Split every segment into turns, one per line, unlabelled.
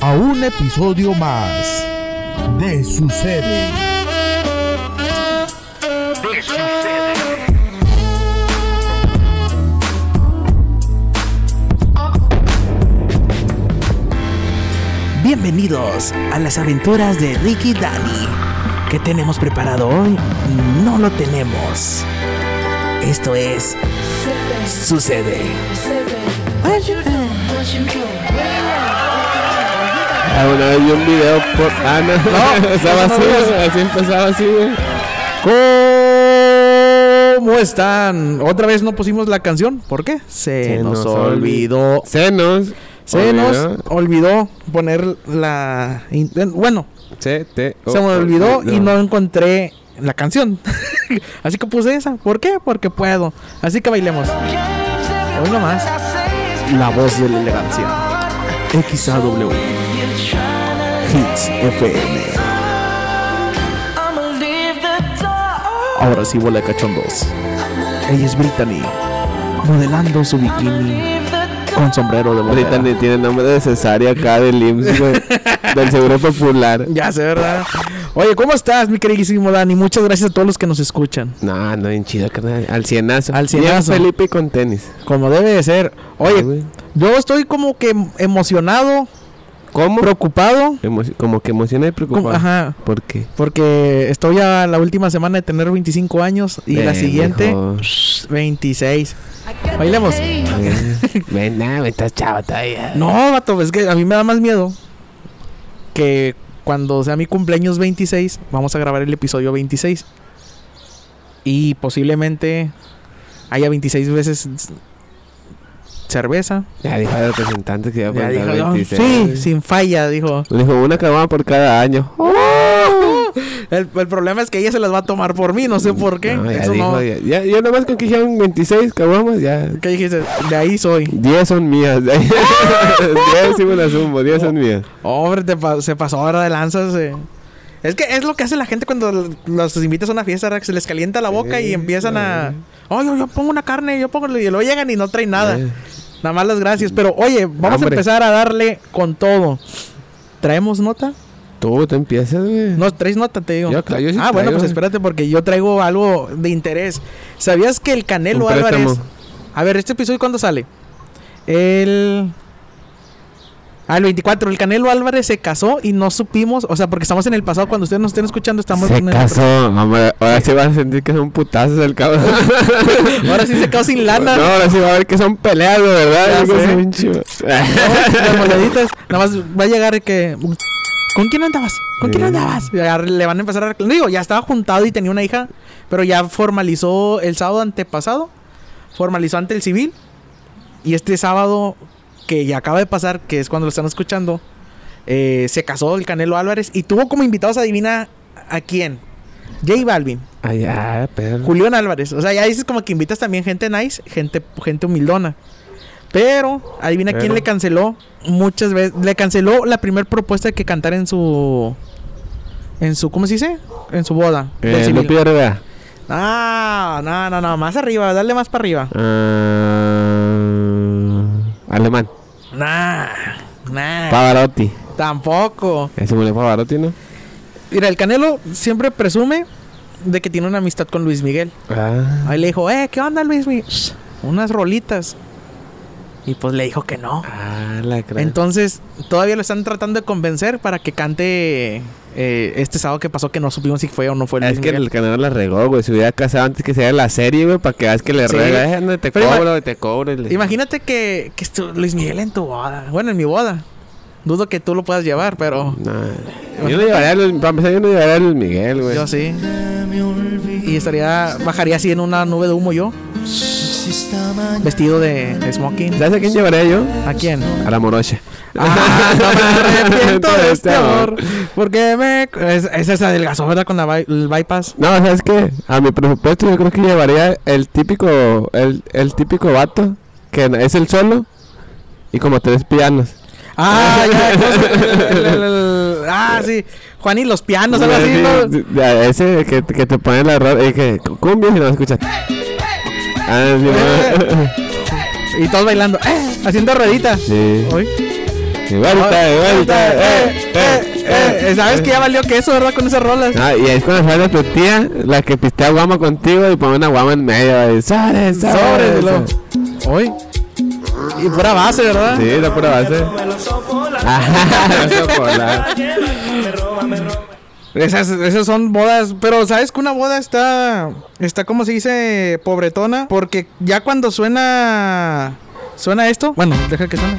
a un episodio más de Sucede.
De sucede.
Bienvenidos a las aventuras de Ricky y Danny. ¿Qué tenemos preparado hoy? No lo tenemos. Esto es Sucede.
Ah, una vez vi un video por. Ah, no.
No,
Estaba
no
así, así empezaba así, güey.
¿Cómo están? Otra vez no pusimos la canción. ¿Por qué? Se,
Se
nos,
nos
olvidó. Se nos
Olvidó.
olvidó poner la... Bueno,
Se te.
se me
oh,
olvidó
no.
y no encontré la canción. Así que puse esa. ¿Por qué? Porque puedo. Así que bailemos. Hoy nomás. La voz de la elegancia. XAW. Hits FM. Ahora sí de cachondos. Ella es Brittany. Modelando su bikini con sombrero de bodega.
ni tiene nombre de cesárea acá del IMSS, güey. del Seguro Popular.
Ya sé, ¿verdad? Oye, ¿cómo estás, mi queridísimo Dani? Muchas gracias a todos los que nos escuchan.
No, no, bien chido, carnal. Al cienazo.
Al
Bien
cienazo.
Felipe con tenis.
Como debe de ser.
Ah,
Oye,
güey.
yo estoy como que emocionado,
¿Cómo?
preocupado.
Emo- como que emociona y preocupado.
ajá.
¿Por qué?
Porque estoy a la última semana de tener 25 años y la siguiente
mijo.
26. Bailemos.
Ven, nada, estás chavo todavía.
No, vato, es que a mí me da más miedo que cuando sea mi cumpleaños 26, vamos a grabar el episodio 26. Y posiblemente haya 26 veces cerveza.
Ya dijo el representante que iba a
Ya dijo, "Oh,
26.
sí, sin falla, dijo.
Le dijo una caguama por cada año.
El, el problema es que ella se las va a tomar por mí, no sé por qué.
No, ya
Eso
dijo,
no.
ya, ya, yo nomás con que dijeron 26 caguamas, ya.
¿Qué dijiste? De ahí soy.
10 son mías. 10 sí me las sumo, 10 son mías.
Hombre, te pa- se pasó ahora de lanzas. eh. Es que es lo que hace la gente cuando los invitas a una fiesta, que se les calienta la boca y empiezan a... Oh, yo, yo pongo una carne, yo pongo... Y luego llegan y no traen nada.
Eh.
Nada más las gracias. Pero oye, vamos a empezar a darle con todo. ¿Traemos nota?
Tú, tú empiezas, güey.
No, traes nota, te digo.
Yo, claro, yo sí
ah, bueno, pues espérate porque yo traigo algo de interés. ¿Sabías que el Canelo Álvarez... A ver, ¿este episodio cuándo sale? El... El 24. El Canelo Álvarez se casó y no supimos... O sea, porque estamos en el pasado. Cuando ustedes nos estén escuchando, estamos...
Se
en el-
casó, hombre. Ahora sí vas a sentir que son putazos el cabrón.
Ahora sí se quedó sin lana.
No, ahora sí va a ver que son peleas, de verdad.
Las moneditas. Nada más va a llegar que... ¿Con quién andabas? ¿Con quién andabas? Ya le van a empezar a reclamar. Digo, ya estaba juntado y tenía una hija. Pero ya formalizó el sábado antepasado. Formalizó ante el civil. Y este sábado, que ya acaba de pasar, que es cuando lo están escuchando, eh, se casó el Canelo Álvarez y tuvo como invitados, adivina a quién. J Balvin,
Ay, ya, perro.
Julián Álvarez. O sea, ya dices como que invitas también gente nice, gente, gente humildona. Pero, adivina quién
Pero.
le canceló muchas veces. Le canceló la primera propuesta de que cantara en su. En su. ¿Cómo se dice? En su boda.
Eh. Lupillo Rivera.
Ah, no, no, no. Más arriba, dale más para arriba.
Ah, alemán.
Nah, nah.
Pavarotti.
Tampoco.
Ese murió Pavarotti, ¿no?
Mira, el Canelo siempre presume de que tiene una amistad con Luis Miguel.
Ah.
Ahí le dijo, eh, ¿qué onda, Luis Miguel? Unas rolitas. Y pues le dijo que no.
Ah, la
Entonces, todavía lo están tratando de convencer para que cante eh, este sábado que pasó, que no supimos si fue o no fue Luis
Es que el canal la regó, güey. Se hubiera casado antes que se la serie, güey, para que veas que le
Sí.
rega. Eh, no, te
Pero ima-
cobro, te cobro. y le-
Imagínate que, que estu- Luis Miguel en tu boda. Bueno, en mi boda. Dudo que tú lo puedas llevar, pero
No, yo no llevaría a Luis, para empezar, yo no llevaría a Luis Miguel, güey.
yo sí. Y estaría, bajaría así en una nube de humo yo. Vestido de smoking.
¿Sabes a quién llevaría yo?
¿A quién?
A la morocha.
Ah, no me arrepiento de este amor. Porque me. Es, esa se adelgazó, ¿verdad? Con la by- el bypass.
No, ¿sabes qué? A mi presupuesto yo creo que llevaría el típico, el, el típico vato, que es el solo, y como tres pianos.
Ah, ya. el- el- el- ah, sí. Juan y los pianos, algo así,
Sí,
¿no?
ese que, que te pone la ropa, y que cumbia y no escuchas. Ah, sí,
Y todos bailando, eh, haciendo rueditas.
sí.
Uy.
Y vuelta, y vuelta, eh,
eh, eh, ¿Sabes que ya valió que eso, verdad? Con esas rolas.
Ah, y es cuando sale tu tía, la que pistea guama contigo y pone una guama en medio. Y sobres.
lo- Hoy. Y pura base, ¿verdad?
Sí, la pura base. Ajá,
Esas, esas son bodas, pero sabes que una boda está, está como se dice, pobretona, porque ya cuando suena, suena esto, bueno, deja que suene.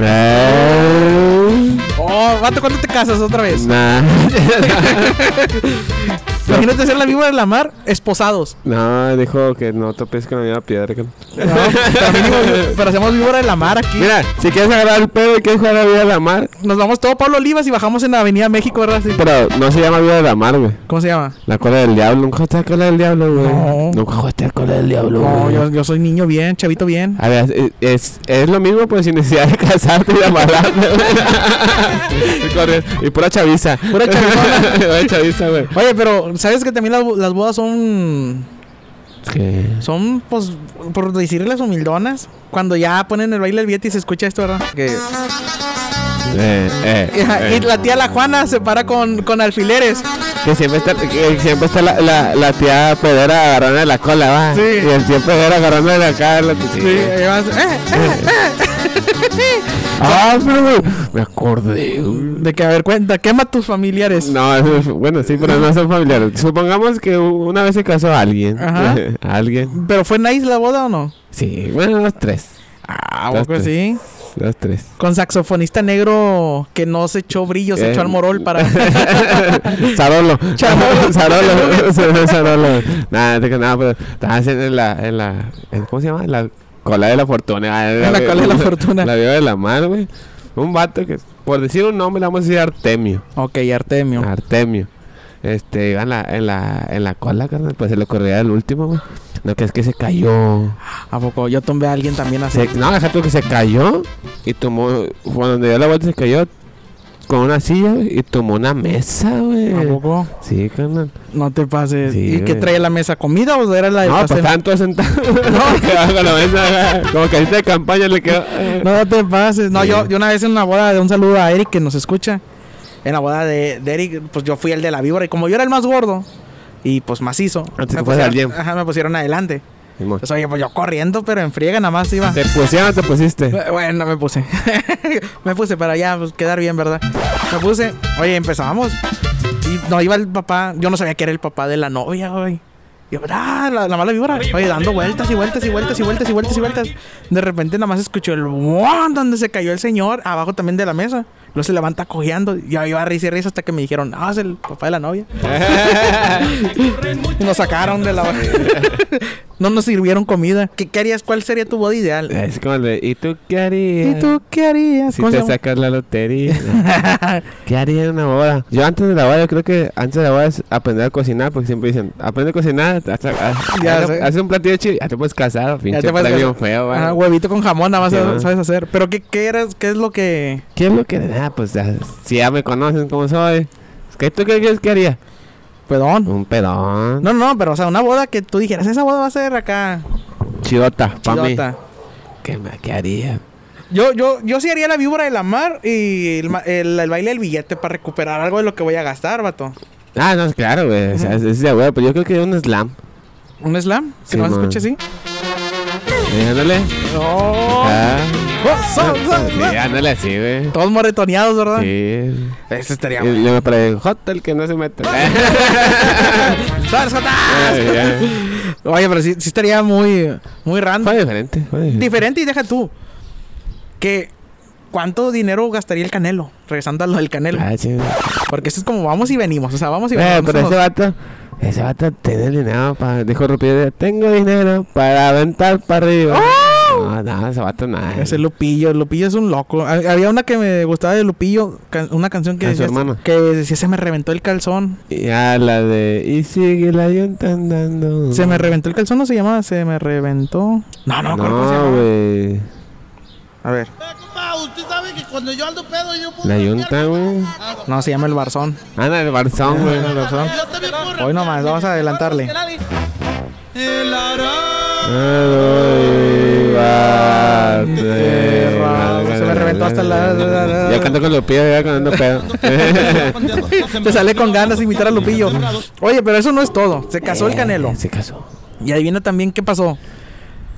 Eh,
Oh, vato, ¿cuándo te casas otra vez?
Nah.
Imagínate ser la víbora de la mar, esposados.
No, dijo que no topes con la misma piedra. que-
No, pero, mínimo, pero hacemos víbora de la mar aquí.
Mira, si quieres agarrar el pedo y quieres jugar a vida de la mar,
Nos vamos todo Pablo Olivas y bajamos en la Avenida México, ¿verdad? Sí.
pero no se llama vida de la mar, güey.
¿Cómo se llama?
La cola del diablo. Nunca jugaste la cola del diablo, güey.
No.
Nunca jugaste la cola del diablo,
No,
güey.
yo, yo soy niño bien, chavito bien.
A ver, es, es, es lo mismo, pues sin necesidad de casarte y amarrarte, güey. y, pura chaviza.
Pura chavizona.
Pura chaviza, güey.
Oye, pero ¿sabes que también las, bo- las bodas son
¿Qué?
Son, pues, por decirles humildonas. Cuando ya ponen el baile del billete y se escucha esto, ¿verdad? Que...
Eh, eh,
Y
eh.
la tía La Juana se para con, con alfileres.
Que siempre está, que siempre está la, la, la tía pedera agarrándole la cola, va.
Sí.
Y el tío pedera agarrándole acá. La, sí.
vas, eh, eh,
Ah, pero me acordé.
De que, a ver, cuenta, quema a tus familiares.
No, bueno, sí, pero no son familiares. Supongamos que una vez se casó alguien.
Ajá.
alguien.
¿Pero fue nice la boda o no?
Sí, bueno, los tres.
Ah,
tres.
sí.
Tres.
Con saxofonista negro que no se echó brillo, se
Eh.
echó al morol para.
Sarolo. Sarolo. Sarolo. Nada, nada, pero estabas en la, en la, ¿cómo se llama? La cola de la fortuna.
En la cola de la fortuna.
La viva de la mar, güey. Un vato que, por decir un nombre, le vamos a decir Artemio.
ok, Artemio.
Artemio. Este, iba en la, en la, en la cola, carnal, pues se le corría el último, güey. No, que es que se cayó.
¿A poco? Yo tomé a alguien también así.
Se- no, déjate que se cayó y tomó, cuando dio la vuelta se cayó con una silla y tomó una mesa, güey.
¿A poco?
Sí, carnal.
No te pases.
Sí,
¿Y qué
güey.
traía la mesa? ¿Comida o era la de
No, pues todos sentados. No, con la mesa, como que de campaña le quedó.
No te pases. No,
Sí.
yo, yo una vez en una boda de un saludo a Eric que nos escucha. En la boda de, de Eric, pues yo fui el de la víbora. Y como yo era el más gordo y pues macizo,
Antes
me
que fueras al
pusieron,
gym.
ajá, me pusieron adelante. Pues oye, pues yo corriendo, pero en friega nada más iba.
¿Te pusieron o te pusiste?
Bueno, me puse. me puse para ya pues, quedar bien, ¿verdad? Me puse. Oye, empezamos. Y no iba el papá. Yo no sabía que era el papá de la novia, güey. Y yo, ah, la, la mala víbora. Oye, dando vueltas y vueltas y vueltas y vueltas y vueltas y vueltas. De repente nada más escuchó el donde se cayó el señor, abajo también de la mesa. Luego se levanta cojeando. Y yo iba a risa y risa hasta que me dijeron, ah, es el papá de la novia. Y nos sacaron de la No nos sirvieron comida. ¿Qué, qué harías? ¿Cuál sería tu boda ideal?
Es como el de, ¿y tú qué harías?
¿Y tú qué harías?
Si
¿Cómo se
te sacas la lotería. ¿Qué haría en una boda? Yo antes de la boda, yo creo que antes de la boda es aprender a cocinar, porque siempre dicen, aprende a cocinar, hasta,
Ya
haz- un platillo chido, ya te puedes casar, pinche
te puedes
premio
casar.
feo.
Ajá, huevito con jamón, nada más sabes hacer. Pero ¿qué, qué, eres, ¿qué es lo que...?
¿Qué es lo que Ah, pues ya, si ya me conocen como soy. ¿Qué tú qué quieres que haría?
Pedón.
Un pedón.
No, no, pero o sea, una boda que tú dijeras, esa boda va a ser acá.
Chidota, pa' mí.
chidota.
¿Qué, me- ¿Qué haría?
Yo, yo, yo sí haría la víbora de la mar y el, ma- el- el baile del billete para recuperar algo de lo que voy a gastar, vato.
Ah, no, claro, güey. O sea, es, es de güey, pero yo creo que un slam.
¿Un slam? Que
Sí,
no se
man.
escuche así.
Eh, ándale. Ah.
Oh, so-
Sí, ándale así, güey.
Todos moretoneados, ¿verdad?
Sí.
Eso estaría
Y
bueno.
yo me paré, hot el que no se mete.
¿Sabes. Oye, pero sí, sí estaría muy, muy random.
Fue diferente. fue diferente.
Diferente y deja tú. Que ¿cuánto dinero gastaría el Canelo? Regresando a lo del Canelo.
Ah, sí.
Porque eso es como vamos y venimos. O sea, vamos y
Eh,
venimos.
pero
No
ese vato, ese vato tiene dinero para, dijo Rupido, tengo dinero para aventar para arriba. No, no, ese vato nada.
Ese Lupillo, Lupillo es un loco. Ha- Había una que me gustaba de Lupillo, una canción que
¿A su
decía,
hermano?
que decía se me reventó el calzón.
Y a la de, y sigue la yunta andando.
Se me reventó el calzón, ¿no se llamaba? Se me reventó. No, no,
No, güey.
A ver.
Usted sabe que cuando yo ando pedo yo puedo...
La yunta, güey.
No, se llama el Barzón.
Anda, el Barzón, güey.
El Barzón.
Yo también puedo
Hoy nomás, vamos a adelantarle.
El ara-
Ay, bate, Yo canto con Lupillo ya cuando ando pedo.
Te sale con ganas de imitar a Lupillo. Oye, pero eso no es todo. Se casó el Canelo.
Eh, Se casó.
Y adivina también qué pasó.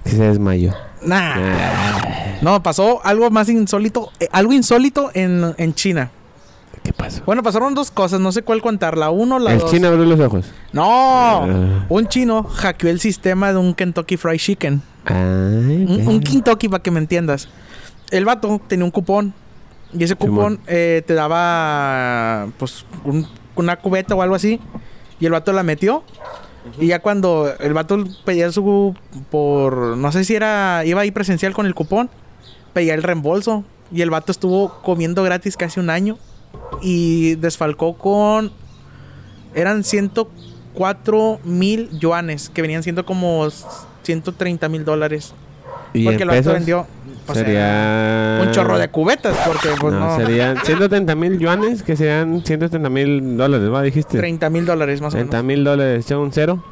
Que se desmayó.
Nah.
Ah,
No, pasó algo más insólito. eh, algo insólito en, en China.
¿Qué pasó?
Bueno, pasaron dos cosas. No sé cuál contar. La uno la
El
dos.
chino abrió los ojos.
No.
Ah.
Un chino hackeó el sistema de un Kentucky Fried Chicken.
Ay,
Un, un Kentucky para que me entiendas. El vato tenía un cupón. Y ese cupón eh, te daba pues un- una cubeta o algo así. Y el vato la metió. Y ya cuando el vato pedía su por no sé si era iba ahí presencial con el cupón, pedía el reembolso. Y el vato estuvo comiendo gratis casi un año y desfalcó con eran 104 mil yuanes que venían siendo como 130 mil dólares.
¿Y
porque el vato vendió pues,
Sería...
un chorro de cubetas porque pues
no,
no,
serían 130 mil yuanes, que serían 130 mil dólares, ¿va? Dijiste.
30 mil dólares más o
30
menos
mil dólares, echa un cero.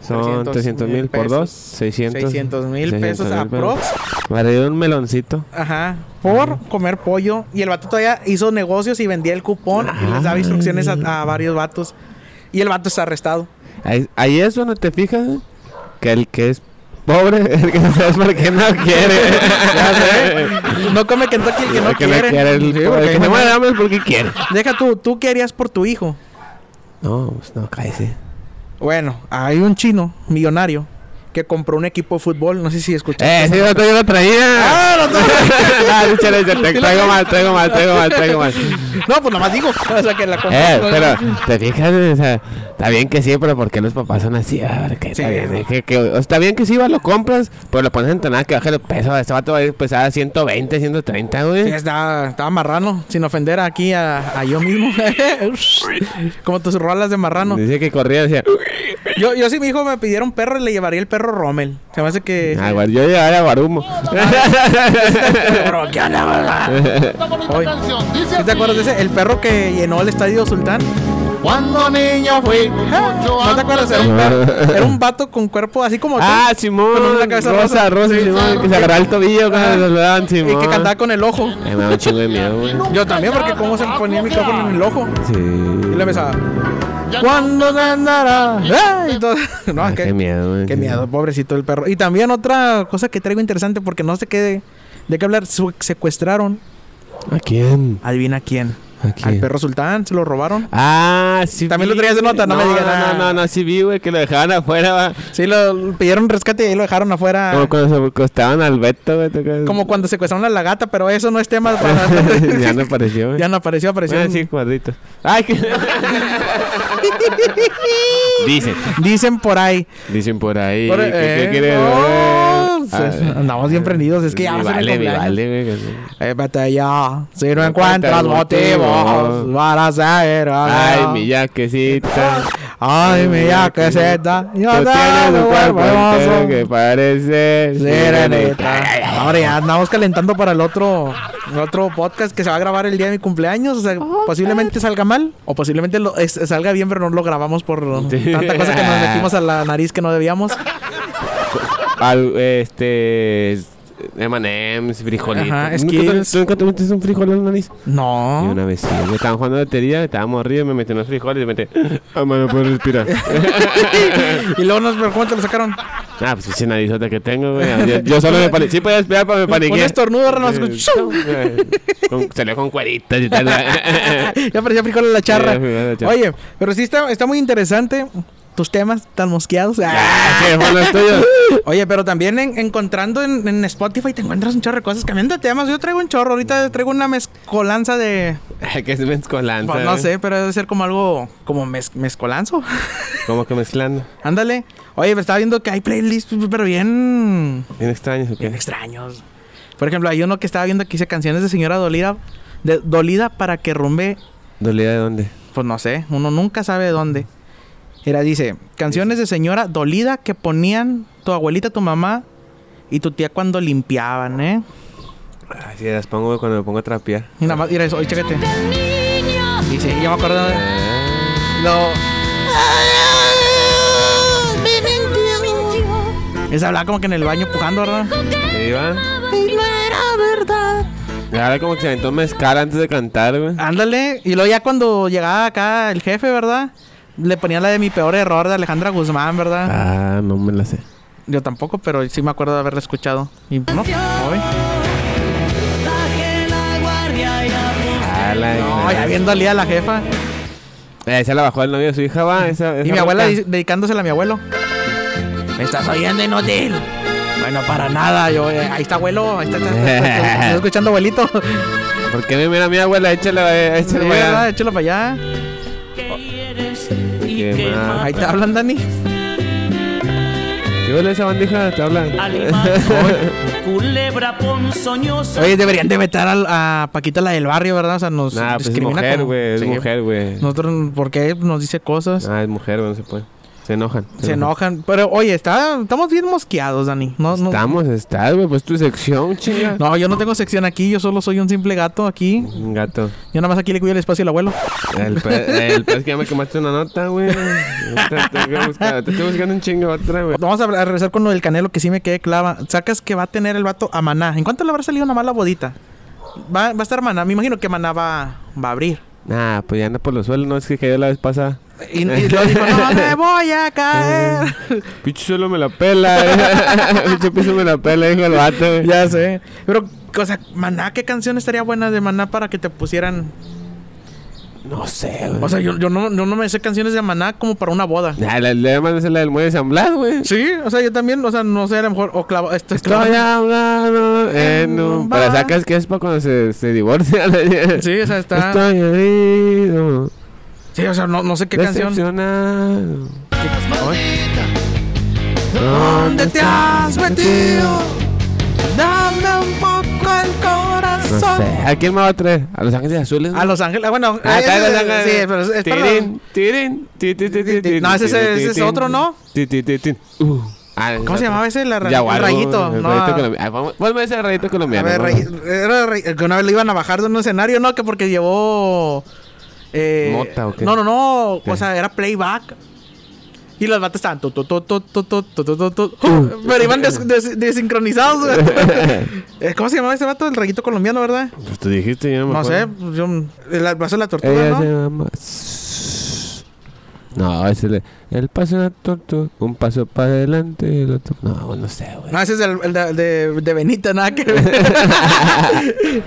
Son
300
300 mil por dos, 600.
600 mil pesos
600 mil
aprox
Vale, un meloncito.
Ajá, por comer pollo. Y el vato todavía hizo negocios y vendía el cupón y les daba
Ah.
instrucciones a, a varios vatos. Y el vato está arrestado.
Ahí, ahí es donde te fijas ¿eh? que el que es pobre, el que no sabes por qué no quiere.
Ya sé. No come Kentucky el que no
El que
quiere.
el,
Sí,
el
porque
que
no
no da es porque quiere.
Deja tú, ¿tú qué harías por tu hijo?
No, pues no, cállese.
Bueno, hay un chino millonario que compró un equipo de fútbol. No sé si escuchaste.
Eh, sí, yo yo lo traía.
Ah, lo traía.
Ah, échale, te- traigo mal, traigo mal, traigo mal, traigo mal.
No, pues nomás digo. O sea, que la compró.
Eh, pero te fijas, o sea, está bien que sí, pero ¿por qué los papás son así? A ver, que
Sí.
está bien, eh, que, que- o sea, está bien que sí, va, lo compras, pero lo pones a entrenar, que baje el peso. Este vato va a pesar a 120, 130, güey.
Sí, estaba, estaba marrano, sin ofender aquí a, a yo mismo. Como tus rolas de marrano.
Dice que corría, decía,
Yo, yo si mi hijo me pidiera un perro, le llevaría el perro Rommel. Se me hace que...
ah, yo llegaría a Guarumo.
Pero, ¿qué onda, Oye,
Dice
¿sí ¿Te acuerdas de ese? El perro que llenó el estadio Sultán.
Cuando niño fui
¿No te acuerdas? Era un, perro- era un vato con cuerpo así como tú.
ah, Simón,
Con una cabeza
rosa,
rosa.
rosa,
Sí.
Simón, que se agarraba el tobillo cuando se lo daban, Simón.
y que cantaba con el ojo.
Ay, me da un chingo de miedo, güey.
Yo también, porque cómo se ponía el micrófono en el ojo.
Sí.
Y le besaba. ¿Cuándo te andará?
Ah,
qué,
qué miedo.
Qué miedo, pobrecito el perro. Y también otra cosa que traigo interesante, porque no sé qué de, de qué hablar. Secuestraron.
¿A quién?
Adivina quién.
¿A
Al perro sultán, se lo robaron.
Ah, sí.
También
vi,
lo traías de nota, no me digas
No,
nada.
no, no, no, sí vi, güey, que lo dejaban afuera, va.
Sí, lo pidieron rescate y ahí lo dejaron afuera.
Como cuando se acostaban al Beto, güey.
Como cuando secuestraron a la gata, pero eso no es tema para.
ya no apareció, güey.
ya no apareció, apareció. En-
sí, cuadritos. Ay, que... Dicen.
Dicen por ahí.
Dicen por ahí.
Por-
¿Qué, qué
eh,
quiere?
no, andamos bien prendidos. Es que ya
mi
va a ser el
vale, mi
cumpleaños.
vale.
Eh, vete ya. Si no
No
encuentras motivos para ser.
Ay, mi yaquecita.
Ay, mi yaquecita. Yo te
tienes un cuerpo
hermoso.
que parece
Sirenita. Ahora ya andamos calentando para el otro, el otro podcast que se va a grabar el día de mi cumpleaños. O sea, posiblemente salga mal o posiblemente lo- es- salga bien, pero no lo grabamos por tanta cosa que nos metimos a la nariz que no debíamos.
Al, este. M&M's, frijolitos.
Ajá,
¿Nunca te-
Skittles.
¿Tú nunca te metiste un frijol en la nariz? Y
No.
una vez sí, estaban jugando lotería, estábamos arriba, me metí unos frijoles y me metí. Ah, no puedo respirar.
y luego nos ¿cómo te lo sacaron?
ah, pues esa narizota que tengo, güey. Yo, yo solo me paniqué. Sí podía esperar para me paniqué.
Un estornudo,
Eh, con- Salió con cueritas y tal.
ya parecía frijol en la charra.
Sí, frijol en la charra.
Oye, pero sí está, está muy interesante tus temas tan mosqueados.
Ah.
Oye, pero también en- encontrando en, en Spotify te encuentras un chorro de cosas cambiando de temas. Yo traigo un chorro, ahorita traigo una mezcolanza de.
Que es mezcolanza.
Pues no
güey.
sé, pero debe ser como algo como mez- mezcolanzo.
Como que mezclando.
Ándale. Oye, me estaba viendo que hay playlists, pero bien.
Bien extraños, ¿o qué?
bien extraños. Por ejemplo, hay uno que estaba viendo que dice canciones de señora dolida. De, dolida para que rumbe.
¿Dolida de dónde?
Pues no sé, uno nunca sabe de dónde. Era, dice, canciones de señora dolida que ponían tu abuelita, tu mamá y tu tía cuando limpiaban, ¿eh?
Ay, sí, las pongo cuando me pongo a trapear.
Nada más, mira eso, oye, chécate. Dice, ya me acuerdo de... Lo... Esa hablaba como que en el baño pujando, ¿verdad?
¿Qué iba?
Y no era verdad.
Ahora como que se aventó un mezcal antes de cantar, güey.
Ándale. Y luego ya cuando llegaba acá el jefe, ¿verdad? Le ponía la de mi peor error de Alejandra Guzmán, ¿verdad?
Ah, no me la sé.
Yo tampoco, pero sí me acuerdo de haberla escuchado. Y no, hoy.
Ah, la
No, ya bien dolida la jefa.
Eh, Esa la bajó el novio de su hija, va. Esa,
Y mi abuela di- dedicándosela a mi abuelo. ¿Me estás oyendo, inútil? Bueno, para nada. Yo, eh, ahí está abuelo. Ahí está, está- está- está- estoy escuchando abuelito.
¿Por qué me mira mi abuela? Échale, eh,
¿verdad?
güey.
Échalo para allá.
¿Qué más?
Ahí te hablan, Dani.
¿Qué huele esa bandija? Te hablan.
Culebra ponzoñosa.
Oye, deberían de meter a Paquita la del barrio, ¿verdad? O sea, nos
Nah, pues es mujer, güey. Es
Sí.
mujer, güey.
Nosotros, ¿por qué nos dice cosas?
Ah, es mujer, güey. No se puede. Se enojan.
Se enojan. Pero, oye, está, estamos bien mosqueados, Dani. No, no,
Estamos, estás, güey. Pues tu sección, chinga.
no, yo no tengo sección aquí. Yo solo soy un simple gato aquí.
Un gato.
Yo nada más aquí le cuido el espacio al abuelo.
El, pe el pez que ya me quemaste una nota, güey. Te, estoy buscando un chingo otra, güey.
Vamos a, a regresar con lo del canelo que sí me quedé clava. Sacas que va a tener el vato a Maná. ¿En cuánto le habrá salido una mala bodita? Va, va a estar Maná. Me imagino que Maná va, va a abrir.
Nah, pues ya anda por los suelos, no es que cayó la vez pasada.
Y, y luego dijo, no me voy a caer.
Pinche suelo me la pela. Pinche piso me la pela, dijo el vato, güey.
ya sé. Pero, o sea, Maná, ¿qué canción estaría buena de Maná para que te pusieran?
No sé, güey.
O sea, yo, yo, no, yo no me sé canciones de Maná como para una boda.
Ya, la, la demás es la del muelle de San Blas, güey.
Sí, o sea, yo también, o sea, no sé, a lo mejor, o clavo, esto es
Estoy hablando en un... Para sacas que es para cuando se, se divorcian.
Sí, o sea, está.
Estoy herido.
Sí, o sea, no, no sé qué canción.
Decepcionado.
¿Dónde te has metido? Dame un
No sé. ¿A quién me va a traer? ¿A Los Ángeles Azules?
A Los Ángeles, ah, bueno,
Ah, acá Los Ángeles.
sí, pero es, es
Tirín, tirín, ti, ti, ti, ti, ti,
No, ese es- ese es otro, ¿no?
Uh. Ah,
¿Cómo se llamaba ese? La ra-
Yaguaro,
el rayito.
El
no, a-.
Ah, Ponme ese rayito
a
colombiano.
ver,
vamos.
ray- era ray- que una vez lo iban a bajar de un escenario, ¿no? Que porque llevó... Eh,
¿Mota o qué?
No, no, no.
¿Qué?
O sea, era playback. Y los vatos estaban. Pero iban desincronizados. Eh, ¿Cómo se llamaba ese vato? El raguito colombiano, ¿verdad?
Pues te dijiste, yo no
No sé. Pues yo, el paso de la tortuga, ¿no?
Ese le, el paso de la tortuga, un paso para adelante y el otro. No, pues no sé, güey.
No, ese es el, el de, de, de, Benita, nada que ver.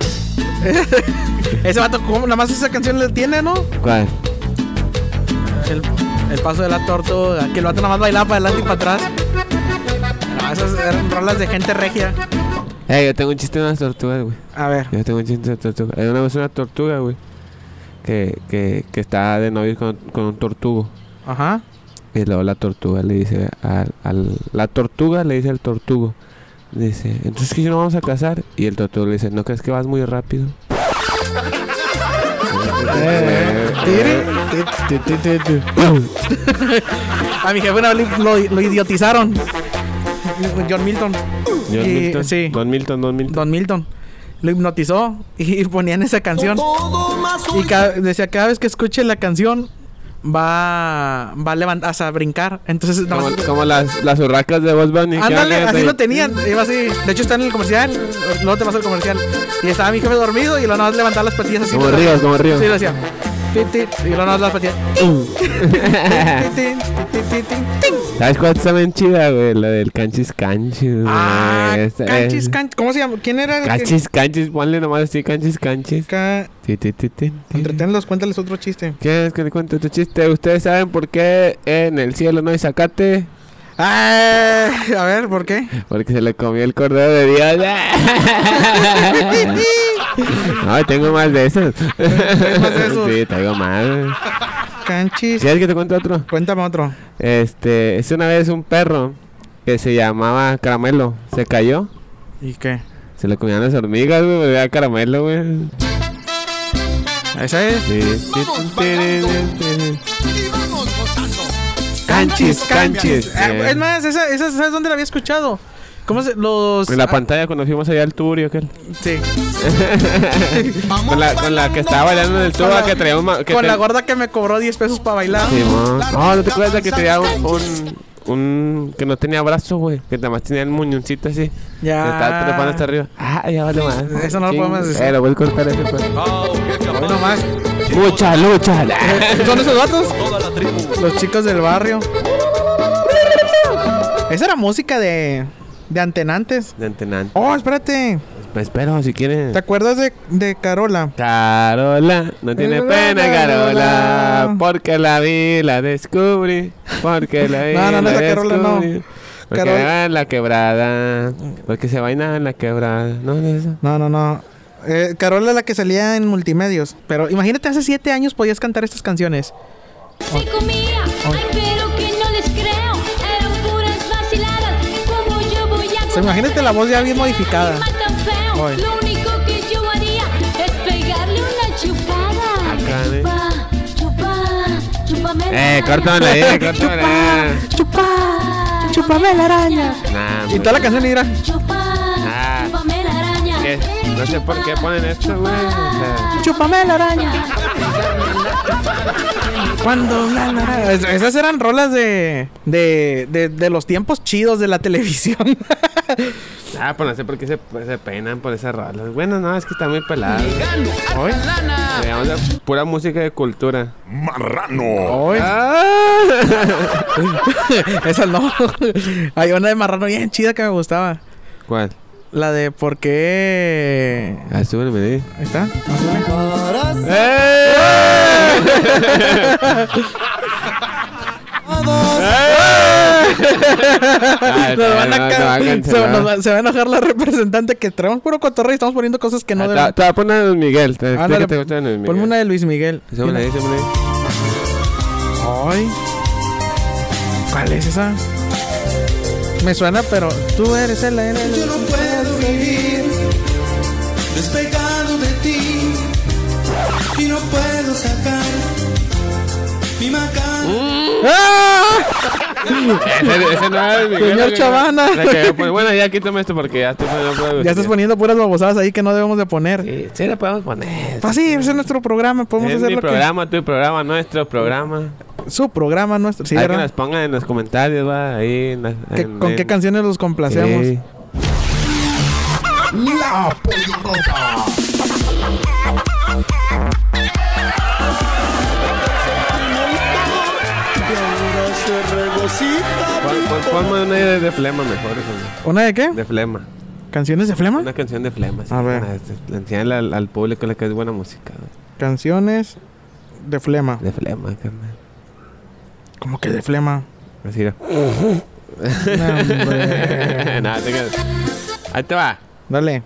ese vato, ¿cómo? Nada más esa canción le tiene, ¿no?
¿Cuál?
El el paso de la tortuga. Que el vato nada más bailaba para adelante y para atrás. No, esas eran rolas de gente regia.
Eh, yo tengo un chiste de unas tortugas, güey.
A ver.
Yo tengo un chiste de tortuga. Hay una vez una tortuga, güey. Que, que, que está de novio con, con un tortugo.
Ajá.
Y luego la tortuga le dice al, al- La tortuga le dice al tortugo. le Dice, entonces que no vamos a casar. Y el tortugo le dice, ¿no crees que vas muy rápido?
A mi jefe una vez lo, lo idiotizaron. John Milton.
John
Y-
Milton.
Sí.
Don Milton, Don Milton.
Don Milton. Lo hipnotizó y ponían esa canción. Y cada- decía, cada vez que escuche la canción, va, va a levantar, a brincar. Entonces,
Como, como las, las urracas de Voz Bunny.
Ándale, así lo tenían. Iba así. De hecho, está en el comercial. Luego te pasa el comercial. Y estaba mi jefe dormido y luego nada más levantaba las patillas así.
Como ríos, como ríos.
Sí, lo hacía. Y luego las patillas.
¿Sabes cuál está bien chida, güey? La del canchis canchis, güey.
Ah,
Esta-
canchis,
es-
canchis. ¿Cómo se llama? ¿Quién era el que-
Canchis canchis, ponle nomás así, canchis canchis.
Ca-
Ti, ti, ti, ti, ti.
Entretenlos, cuéntales otro chiste.
¿Quieres que le cuente tu chiste? ¿Ustedes saben por qué en el cielo no hay zacate?
A ver, ¿por qué?
Porque se le comió el cordero de Dios. no, tengo más de esos.
más de esos?
sí, traigo más.
Canchis.
¿Quieres que te cuente otro?
Cuéntame otro.
Este, es una vez un perro que se llamaba Caramelo. Se cayó.
¿Y qué?
Se le comían las hormigas, güey. Me veía caramelo, güey.
¿Esa es?
Sí, sí. Canchis, canchis.
Eh, es más, esa, esa, ¿sabes dónde la había escuchado? ¿Cómo se los.
En la
ah,
pantalla cuando fuimos allá al tour y aquel.
Sí.
Con la, con la que estaba bailando en el
Con la-
que traía un... que
Con la gorda que me cobró 10 pesos para bailar.
Simón. No, ¿no te acuerdas de que traía un, un, un que no tenía brazo, güey. Que nada más tenía el muñoncito así. Que estaba trepando hasta
Ya.
arriba. Ah, ya vale más.
Eso no lo podemos decir.
Eh, lo voy a cortar ese, pues.
Hoy nomás.
Lucha, lucha.
¿Son esos vatos? Los chicos del barrio. Esa era música de, de antenantes.
De antenante.
Oh, espérate.
Pues espero, si quieren.
¿Te acuerdas de, de Carola?
Carola, no tiene pena, Carola. Porque la vi, la descubrí. Porque la vi,
No, no, no,
la
esa Carola no.
Porque
Carol-
va en la quebrada. Porque se baila en la quebrada. No, no,
no. Eh, Carola es la que salía en multimedios. Pero imagínate, hace siete años podías cantar estas canciones.
Se comía, ay, pero que no les creo. Eran puras vaciladas. Como yo voy a
O sea, imagínate la voz ya bien modificada.
Feo.
Hoy.
Lo único que yo haría es pegarle una chupada.
Acá, ¿eh?
Chupa, chupa, chúpame
Eh, córtamela ahí,
araña.
córtamela.
Chupa, chúpame la araña.
Nah,
Y toda la canción era.
Chupa,
No sé por qué ponen esto, güey.
Chúpame la araña. Cuando la, la, la- Es- Esas eran rolas de, de, de, de los tiempos chidos de la televisión.
ah, pues no sé por qué se, se peinan por esas rolas. Bueno, no, es que está muy pelado.
Hoy,
de pura música de cultura.
Marrano.
hoy.
Ah.
Esa no. Hay una de marrano bien chida que me gustaba.
¿Cuál?
La de por qué.
Ah, súbeme ahí.
Ahí está. Azul. Nos van a ca- se, va, a enojar la representante que traemos puro cotorreo y estamos poniendo cosas que no
Ah,
deben.
te, voy a poner Luis Miguel. Te,
Ándale,
que te gusta Luis Miguel.
Ponme una de Luis Miguel.
Súbeme ahí, súbeme ahí.
Ay. ¿Cuál es esa? Me suena, pero tú eres el. el, el-
vivir despegado de ti y no puedo sacar mi macana.
¡Ah!
Ese, ese no es Miguel.
Señor. Chavana.
La que- pues, bueno, ya quítame esto porque ya estoy poniendo
Ya estás poniendo puras babosadas ahí que no debemos de poner.
Sí, sí, le podemos poner.
Pues sí, ese es nuestro programa. Podemos
Es
hacer
mi
lo
programa, tu programa, nuestro programa.
que. Su programa nuestro. Sí,
Hay que nos pongan en los comentarios, va, ahí. en la-
¿Qué-
en-
¿Con
en-
qué canciones los complacemos?
Sí.
La Pollota.
Pon- pon- Ponme una de, de flema mejor, hijo,
¿Una de qué?
De flema.
¿Canciones de flema?
Una canción de flema. sí,
A ver.
una, este, le enseñan al, al público la que es buena música. ¿no?
Canciones de flema.
De flema, carnal.
¿Cómo que de flema?
Así era. Nada, te. Ahí te va.
Dale.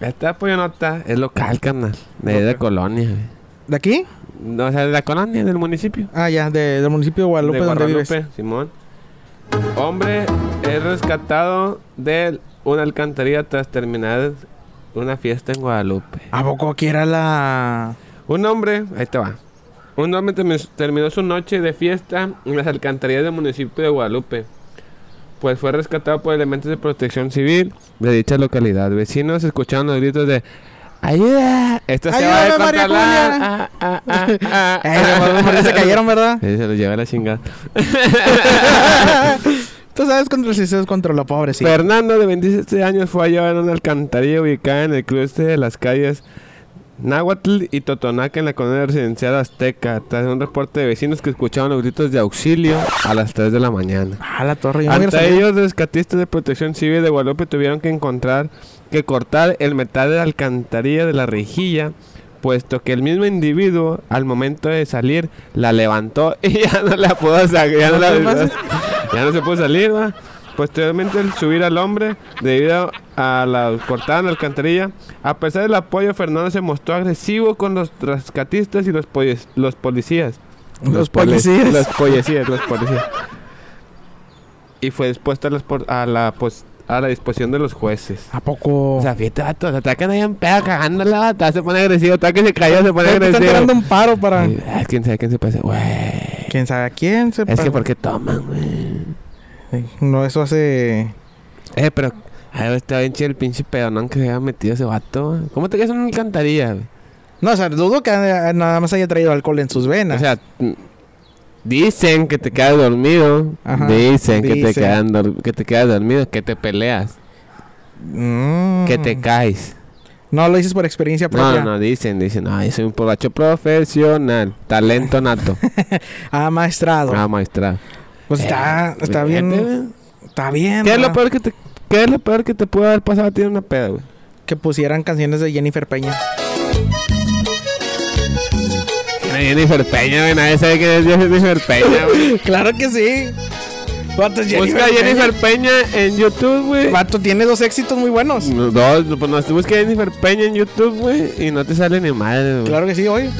Esta pollonota es local, carnal. De, de colonia, güey.
¿De aquí?
No, o sea, de la colonia, del municipio.
Ah, ya, de- del municipio de Guadalupe,
de
donde vives.
Guadalupe, Simón. Hombre es rescatado de una alcantarilla tras terminar una fiesta en Guadalupe.
¿A poco era la.
Un hombre, ahí te va. Un hombre termi- terminó su noche de fiesta en las alcantarillas del municipio de Guadalupe. Pues fue rescatado por elementos de protección civil de dicha localidad. Vecinos escucharon los gritos de ¡Ayuda! Esto se va a
¡Ayúdame, María!
Ah, ah, ah, ah,
Eh, morros se cayeron, ¿verdad?
Sí, se los lleva la chingada.
Tú sabes contra el CISES contra lo pobre, sí.
Fernando, de 27 años, fue hallado en una alcantarilla ubicada en el cruce de las calles Náhuatl y Totonaca en la colonia residencial Azteca, tras un reporte de vecinos que escuchaban los gritos de auxilio a las 3 de la mañana.
Ah, la torre. Yo
Ante ellos, rescatistas de protección civil de Guadalupe tuvieron que encontrar que cortar el metal de la alcantarilla de la rejilla, puesto que el mismo individuo, al momento de salir, la levantó y ya no la pudo sacar. Ya, no, ya no se pudo salir, ¿va? Posteriormente, el subir al hombre, debido a la cortada en la alcantarilla, a pesar del apoyo, Fernando se mostró agresivo con los rescatistas y los, polis- los policías.
Los
poli-
policías.
Los policías, los policías. Y fue dispuesto a, las por- a, la, a la disposición de los jueces.
¿A poco?
O sea, fíjate, vato, se atacan ahí en pedo cagándola, vato, se pone agresivo, está que se cayó, se pone
Te están
agresivo.
tirando un paro para.
Y, ah, quién sabe quién se parece, güey.
¿Quién sabe a quién se
Es que porque toman, güey.
No, eso hace.
Eh, pero, ay, está bien chido el pinche pedonón que se había metido ese vato. ¿Cómo te quedas en una alcantarilla?
No, o sea, dudo que nada más haya traído alcohol en sus venas.
O sea, mm, Dicen que te quedas dormido.
Ajá,
Dicen que te, quedan que te quedas dormido, que te peleas, que te
Mm.
caes.
No lo dices por experiencia
No,
propia.
no, dicen, dicen, ay, soy un borracho profesional, talento nato.
Ah, maestrado.
ah, maestra.
Pues está, está
Fíjate,
bien.
güey.
Está bien.
¿Qué es lo peor que te, qué es lo peor que te puede haber pasado a ti en una peda, güey?
Que pusieran canciones de Jennifer Peña.
Jennifer Peña, güey, nadie sabe quién es Jennifer Peña, güey.
claro que sí. Vato, es
Busca a Jennifer Peña en YouTube, güey.
Vato tiene dos éxitos muy buenos.
No, Dos, pues no, busca a Jennifer Peña en YouTube, güey, y no te sale ni madre, güey.
Claro que sí, oye.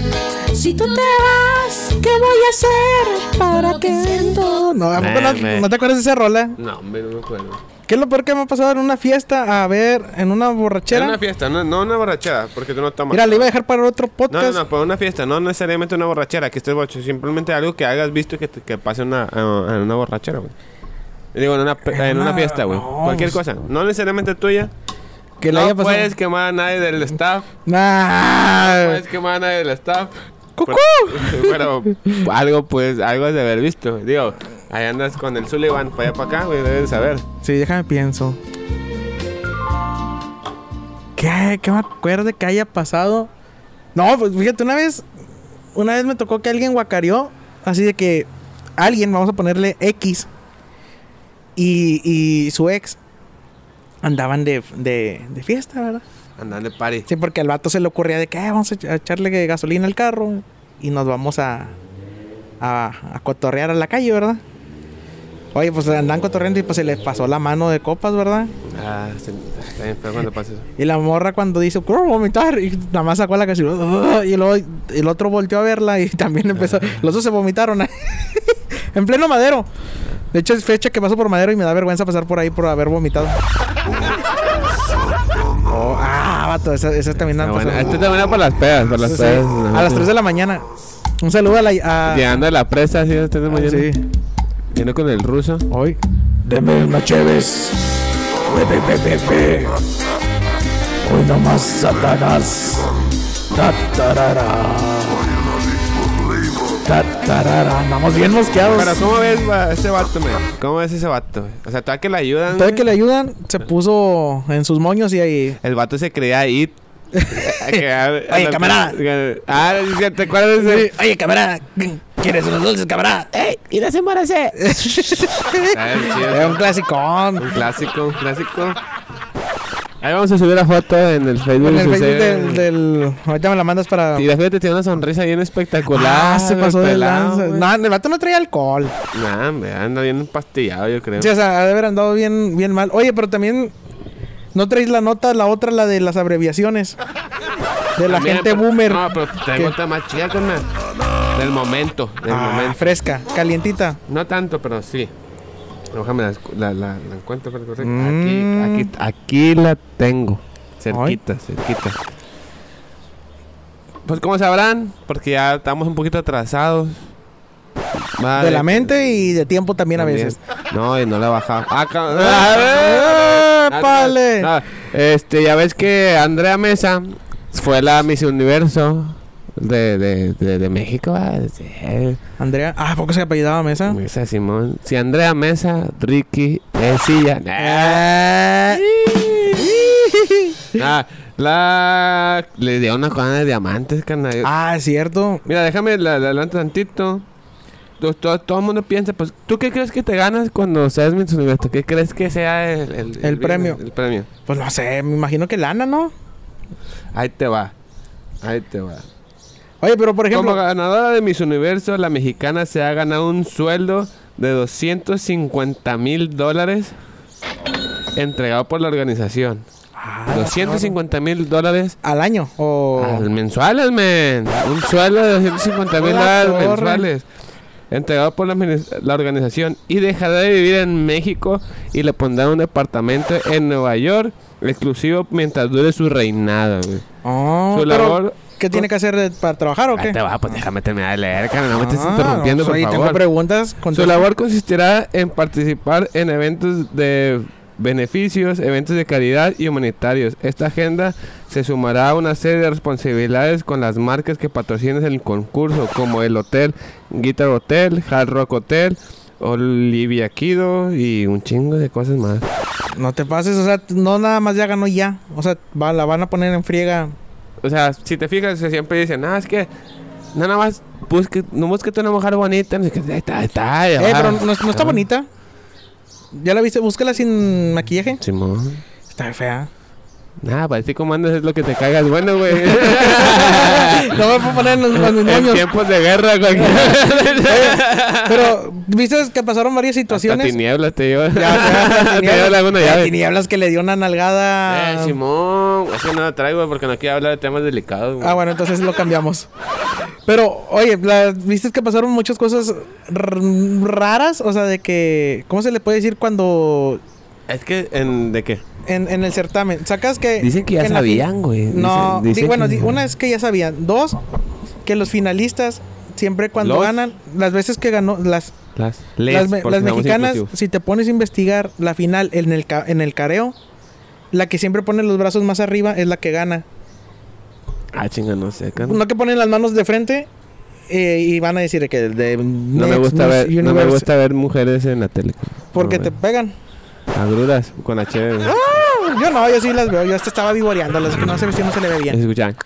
Si tú te vas, ¿qué voy a hacer para que
No, no, ¿a poco no, no te acuerdas de esa rola?
No, hombre, no me acuerdo.
¿Qué es lo peor que me ha pasado en una fiesta? A ver, en una
Era
borrachera.
una fiesta, no, no una borrachera, porque tú no tomas.
Mira, le iba a dejar para otro
No,
podcast.
no, no, para una fiesta, no necesariamente una borrachera, que estés borracho, simplemente algo que hayas visto que, te- que pase en una, en una borrachera, güey. Digo, en una, en una- fiesta, güey.
no,
Cualquier cosa, no necesariamente tuya.
Que le
no
haya pasado.
puedes quemar a nadie del staff. No
Nah.
puedes quemar a nadie del staff.
¡Cucú!
Pero, pero algo, pues, algo has de haber visto. Digo, ahí andas con el Sullivan para allá para acá, güey, debes de saber.
Sí, déjame pienso. ¿Qué? ¿Qué me acuerdo que haya pasado? No, pues fíjate, una vez. Una vez me tocó que alguien guacareó. Así de que alguien, vamos a ponerle X. Y, y su ex andaban de, de, de fiesta, ¿verdad?
Andan de party.
Sí, porque al vato se le ocurría de que "Eh, vamos a echarle gasolina al carro y nos vamos a, a, a cotorrear a la calle, ¿verdad? Oye, pues andan cotorreando y pues se les pasó la mano de copas, ¿verdad?
Ah, está bien feo cuando pasa eso.
Y la morra cuando dice, quiero vomitar, y nada más sacó la gasolina, y luego el otro volteó a verla y también empezó, los dos se vomitaron en pleno madero. De hecho, es fecha que paso por madero y me da vergüenza pasar por ahí por haber vomitado. Oh, ah, vato, esa, esa también pasado.
Este buena para las pedas, para las
Sí,
pedas.
a las 3 de la mañana. Un saludo a la. A,
Llegando a la presa, así, a las 3 de la mañana.
Sí.
Viene con el ruso.
Hoy.
Deme una Cheves. Bebe, bebe, bebe. Hoy nomás Satanás. Tatarara. Tatarara. Andamos bien mosqueados.
Pero, ¿cómo ves va, ese vato, man? ¿Cómo ves ese vato? O sea, todavía que le ayudan.
Todavía que le ayudan, se puso en sus moños y ahí.
El vato se creía IT.
Oye, camarada.
Ah, ¿te acuerdas de ese?
Oye, camarada, ¿quieres unos dulces, camarada? ¡Ey! ¡Y las embaracé!
Ah.
Era un clasicón.
Un clásico, un clásico. Ahí vamos a subir la foto en el Facebook.
En el Facebook del, del. Ahorita me la mandas para.
Y la fíjate, tiene una sonrisa bien espectacular.
Ah, se pasó de lanza. No, el vato no traía alcohol.
Nah, hombre, anda bien empastillado, yo creo.
Sí, o sea, ha de haber andado bien, bien mal. Oye, pero también. ¿No traes la nota, la otra, la de las abreviaciones? De la
También,
gente
pero-
boomer.
No, pero
¿Qué?
otra más chida con la- Del momento, del
Ah,
momento.
fresca, calientita.
No tanto, pero sí. Déjame la, la, la, la encuentro.
Mm.
Aquí, aquí, aquí la tengo. Cerquita, cerquita. Pues como sabrán, porque ya estamos un poquito atrasados.
De la mente y de tiempo también, a veces.
No, y no la bajaba. Ah,
¡Ah, ¡Épale!
No, este, ya ves que Andrea Mesa fue la Miss Universo de, de, de, de México. ¿va? Sí.
Andrea. Ah, ¿a poco se apellidaba Mesa?
Mesa Simón. Si Andrea Mesa, Ricky, Esilla.
Ah.
Ah, la. Le dio una corona de diamantes, carnal.
Ah, es cierto.
Mira, déjame la, la adelanto tantito. To- to- todo el mundo piensa, pues, ¿tú qué crees que te ganas cuando seas Miss Universo? ¿Qué crees que sea el, el,
El premio.
El premio.
Pues no sé, me imagino que lana, ¿no?
Ahí te va. Ahí te va.
Oye, pero por ejemplo.
Como ganadora de Miss Universo, la mexicana se ha ganado un sueldo de 250 mil dólares entregado por la organización.
Ah,
250 mil dólares
Al año. O.
al mensuales, men. Un sueldo de 250 mil dólares mensuales. Entregado por la, la organización. Y dejará de vivir en México y le pondrá un departamento en Nueva York exclusivo mientras dure su reinado.
Oh,
Su labor-
¿Qué tiene que hacer para trabajar o qué?
te va, pues déjame terminar de leer, cara, no me estés
Ah,
interrumpiendo,
no,
por favor.
tengo preguntas.
Su labor consistirá en participar en eventos de beneficios, eventos de caridad y humanitarios. Esta agenda se sumará a una serie de responsabilidades con las marcas que patrocinan el concurso, como el hotel Guitar Hotel, Hard Rock Hotel, Olivia Kido y un chingo de cosas más.
No te pases, o sea, no nada más ya ganó ya. O sea, va- la van a poner en friega.
O sea, si te fijas, se siempre dicen, ah, es que nada más busque, no busques una mujer bonita, no sé qué, está,
Eh, pero no, no está
Ah.
bonita. ¿Ya la viste? Búscala sin maquillaje.
Simón.
Está fea.
Nada, para ti como andas es lo que te cagas bueno, güey.
no me puedo poner en los, los
en tiempos de guerra, cualquier...
Pero, ¿viste que pasaron varias
Hasta
situaciones?
tinieblas te lleva.
Ya,
te llave.
tinieblas que le dio una nalgada.
Eh, Simón, eso no lo traigo güey, porque no quiero hablar de temas delicados, güey.
Ah, bueno, entonces lo cambiamos. Pero, oye, la- ¿viste que pasaron muchas cosas raras? O sea, de que... ¿Cómo se le puede decir cuando...
Es que, en, ¿de qué?
En, en el certamen, sacas que...
Dicen que ya sabían, güey.
No,
Dicen-
di-
dicen
bueno,
que-
di- una es que ya sabían. Dos, que los finalistas, siempre cuando
Los-
ganan, las veces que ganó, las,
Las,
las,
les, somos
mexicanas, si te pones a investigar la final en el, ca- en el careo, la que siempre pone los brazos más arriba es la que gana.
Ah, chinga, no sé.
No que ponen las manos de frente eh, y van a decir que de
No me gusta ver, no me gusta ver mujeres en la tele.
Porque
No,
te pegan.
Agruras con güey.
Ah, yo no, yo sí las veo. Yo hasta estaba vivoreándolas, que no sé si no se le ve bien.
Escuchan.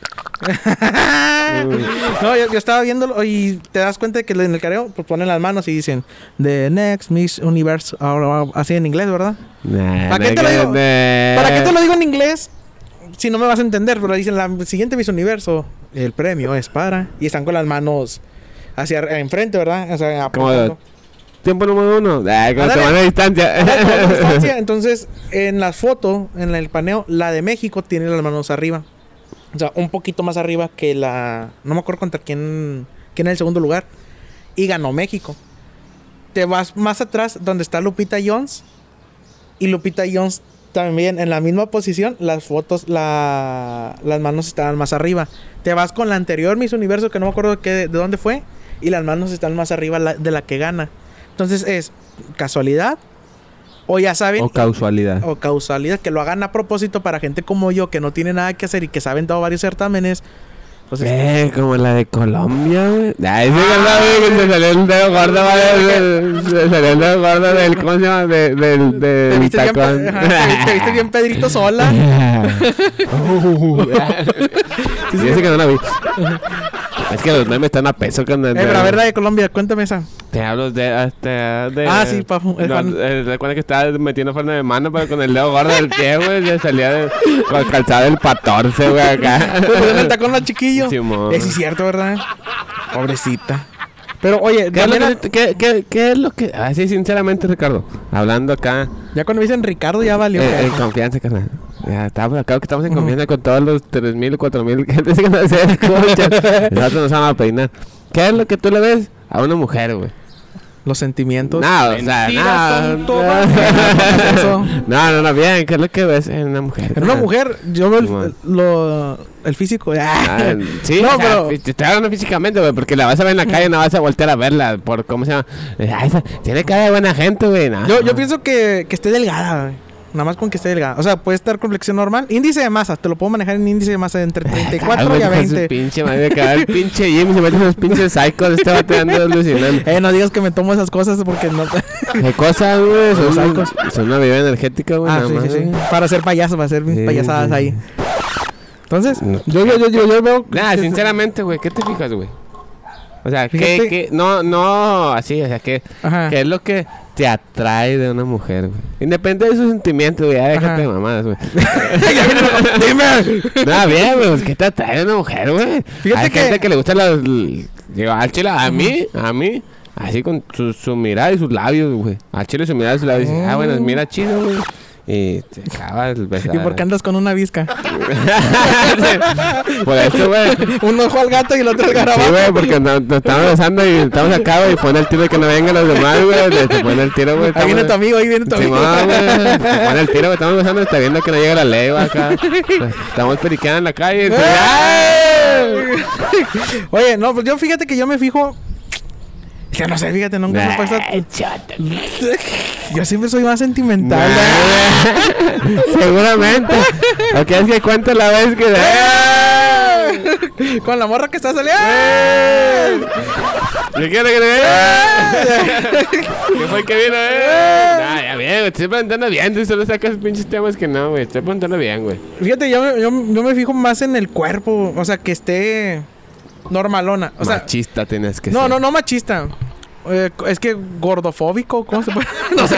no, yo, yo estaba viéndolo y te das cuenta de que en el careo pues ponen las manos y dicen The Next Miss Universe, ahora, así en inglés, ¿verdad?
Nah,
¿Para qué te lo digo? ¿Para qué te lo digo en inglés? Si no me vas a entender, pero dicen la siguiente Miss Universo, el premio es para y están con las manos hacia enfrente, ¿verdad? O sea, apuntando.
Tiempo número uno. Ah, con semana de distancia.
Distancia. Entonces, en la foto, en el paneo, la de México tiene las manos arriba. O sea, un poquito más arriba que la. No me acuerdo contra quién, quién en el segundo lugar. Y ganó México. Te vas más atrás, donde está Lupita Jones. Y Lupita Jones también en la misma posición. Las fotos, la, las manos estaban más arriba. Te vas con la anterior Miss Universo, que no me acuerdo qué- de dónde fue. Y las manos están más arriba la- de la que gana. Entonces es casualidad. O ya saben.
o causalidad.
o causalidad, que lo hagan a propósito para gente como yo que no tiene nada que hacer y que saben dado varios certámenes. Pues,
Eh, como la de Colombia, güey. Ay, sí, que se salió el dedo gordo. Se salió el dedo gordo del, ¿cómo se llama? De- del,
te,
del
viste bien,
tacón.
ajá, te- te viste bien Pedrito sola.
Y ese que no la vi. Es que los memes están a peso con
Eh, pero a ver, la de Colombia, cuéntame esa.
Te hablo de, hasta de...
Ah, sí, papu,
No, eh, Recuerda que estaba metiendo freno de mano, pero con el dedo gordo del pie, güey. Ya salía de, con calzada del 14, güey, acá.
Pusieron el tacón al chiquillo.
Simón.
Eh, sí, es cierto, ¿verdad? Pobrecita. Pero oye,
¿Qué es, que, qué, qué- qué es lo que...? Así, sinceramente, Ricardo. Hablando acá...
ya cuando dicen Ricardo ya valió.
eh, en confianza, carnal. Ya, estamos, acá que estamos en confianza con todos los 3.000, 4.000 gentes que nos escuchan. Nosotros nos vamos a peinar. ¿Qué es lo que tú le ves a una mujer, güey?
Los sentimientos.
No, o sea,
Mentiras
no.
No.
No, bien. ¿Qué es lo que ves en una mujer?
En una mujer, yo veo el, lo, el físico.
Ah, sí,
no,
o sea,
pero.
te estoy hablando físicamente, güey, porque la vas a ver en la calle, no vas a voltear a verla por cómo se llama. Ah, esa- tiene cara de buena gente, güey. no,
Yo, yo pienso que, que esté delgada, güey. Nada más con que esté delgada. O sea, puede estar complexión normal. Índice de masa, te lo puedo manejar en índice de masa entre 34 y a
Cálmate, con su
20.
Pinche madre, el pinche Jim, se mete esos pinches psychos, este va.
Eh, no digas que me tomo esas cosas porque no.
¿Qué cosas, güey? Son,
psychos.
son una bebida energética, güey.
ah,
nada
sí,
más,
sí, sí.
güey.
Para ser payaso, para hacer mis
Sí,
payasadas
sí.
ahí. Entonces,
No.
yo, yo, yo, yo, yo veo.
Nah,
que-
sinceramente, güey, ¿qué te fijas, güey? O sea, ¿qué,
Fíjate-
qué? No, no, así, o sea, ¿qué,
Ajá.
¿qué es lo que te atrae de una mujer, güey? Independiente de sus sentimientos, güey, ya déjate de mamadas, güey.
Dime.
Nada, bien, güey, pues, ¿qué te atrae de una mujer, güey?
Fíjate
Hay
que-
gente que le gusta las... Digo, al chile, a mí, a mí, así con su, su mirada y sus labios, güey. Al chile su mirada y sus labios, dice, ah, bueno, mira chido, güey. Y te acaba el besar.
¿Y por qué andas con una visca?
Por eso, güey.
Un ojo al gato y el otro al
Sí,
garabato.
güey, porque nos, nos estamos besando y estamos acá, güey, y pone el tiro y que no vengan los demás, güey. Se pone el tiro, güey.
Ahí viene tu amigo, ahí viene tu amigo.
Simón, güey. Pone el tiro, güey. Estamos besando y está viendo que no llega la ley, güey, acá. Estamos periqueando en la calle.
Oye, no, pues yo fíjate que yo me fijo Que no sé, fíjate, nunca me
chata.
Yo siempre soy más sentimental.
Seguramente. ¿O quieres que cuente la vez que...
Con la morra que está saliendo.
¿Qué quiere que le ¿Qué fue que vino? Eh? Nah, ya bien, güey. Estoy preguntando bien. Tú solo sacas pinches temas que no, güey. Estoy preguntando bien, güey.
Fíjate, yo, me- yo, yo me fijo más en el cuerpo. O sea, que esté normalona. O sea,
Machista tienes que
no,
ser.
no, no machista. Eh, es que gordofóbico, ¿cómo se puede? no se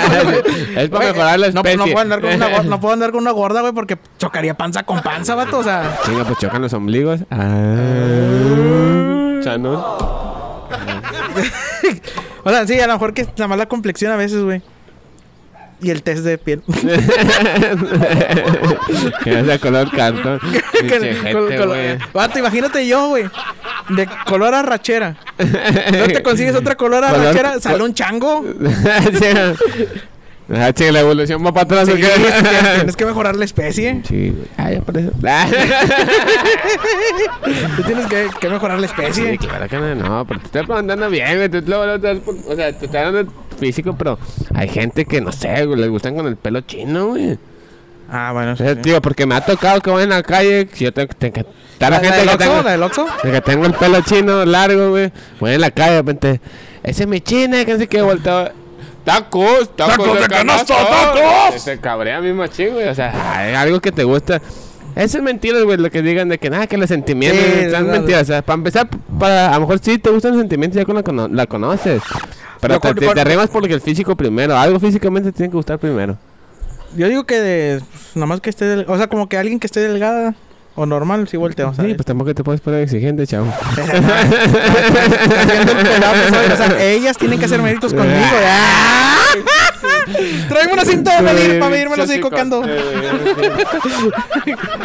Es para mejorar la
no,
especie.
no puedo andar con una, gor- no puedo andar con una gorda, güey, porque chocaría panza con panza, vato. O sea,
Chinga, pues chocan los ombligos. Ah. Chanón.
o sea, sí, a lo mejor que la mala complexión a veces, güey. Y el test de piel.
Que es de color cartón.
Vato, imagínate yo, güey. De color arrachera. No te consigues otra color arrachera, sale un chango.
Ah, la evolución va para atrás. ¿o
Sí,
qué?
tienes- que mejorar la especie.
Sí, güey. Ah, ya por eso.
Tú tienes que, que mejorar la
Sí,
especie.
claro que no, no, pero te estoy preguntando bien, güey. Tú lo estás por- o sea, te estás dando físico, pero hay gente que no sé, güey, les gustan con el pelo chino, güey.
Ah, bueno.
O sea, digo, porque me ha tocado que voy en la calle, si yo tengo que. tengo que- Está la,
¿La,
gente que tengo,
¿La del Oxxo?
de que tengo el pelo chino largo, güey. Voy en la calle, de repente. Ese es mi china, que no sé qué, volteo. Tacos, tacos,
Tacos de canasta,
canasta".
tacos.
Se cabrea mi machín, güey. O sea, hay algo que te gusta. Eso es mentira, güey, lo que digan de que nada, que los sentimientos
Sí,
son
no,
mentiras. O sea, para empezar, para, a lo mejor sí te gustan los sentimientos ya cuando la, cono- la conoces. Pero te, te, te arrimas por el físico primero. Algo físicamente te tiene que gustar primero.
Yo digo que de. pues, nada más que esté. del- o sea, como que alguien que esté delgada o normal, sí volteo. O sea,
Sí, pues tampoco te puedes poner exigente, chavo.
sea, ellas tienen que hacer méritos conmigo. Tráeme una cinta de medir para medirme los
Chico.
cocando.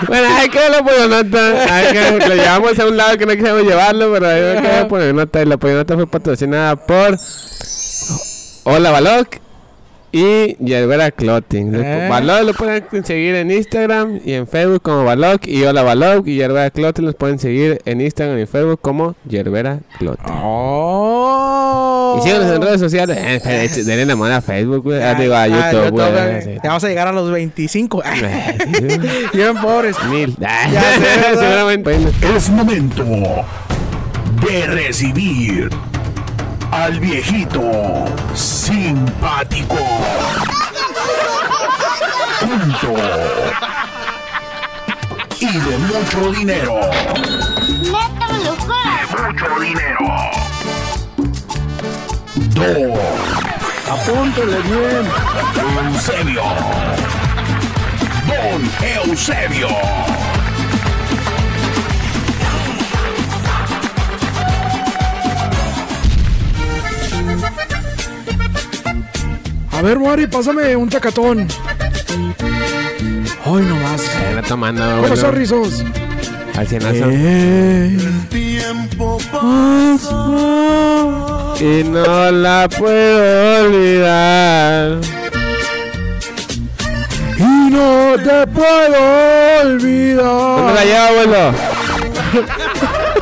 bueno, hay que darle por nota. Hay que, lo llevamos a un lado que no queremos llevarlo, pero hay que darle por nota. Y la nota fue patrocinada por Hola Balog y Yerbera Clothing.
Eh.
Balog lo pueden seguir en Instagram y en Facebook como Balog. Y Hola Balog y Yerbera Clothing los pueden seguir en Instagram y Facebook como Yerbera Clothing.
Oh.
Y síganos en redes sociales. Eh, eh, denle la mano a Facebook, güey. Ah, digo, a
Ah,
YouTube, güey.
güey.
Sí.
Ya vamos a llegar a los 25.
Eh, sí.
Bien pobres.
Mil.
Ya sé, ¿verdad?
Seguramente.
Es momento de recibir al viejito simpático. Punto. Y de mucho dinero.
Juro.
Mucho dinero. Dos. Apúntele bien. Eusebio. Don Eusebio.
A ver, Mari, pásame un tacatón. Hoy nomás.
Se la tomando,
¿Cómo
bueno.
estás, Rizos?
Al cienazo.
Eh,
Tiempo
Y no la puedo olvidar.
y no te puedo olvidar.
¿Dónde la lleva, abuelo?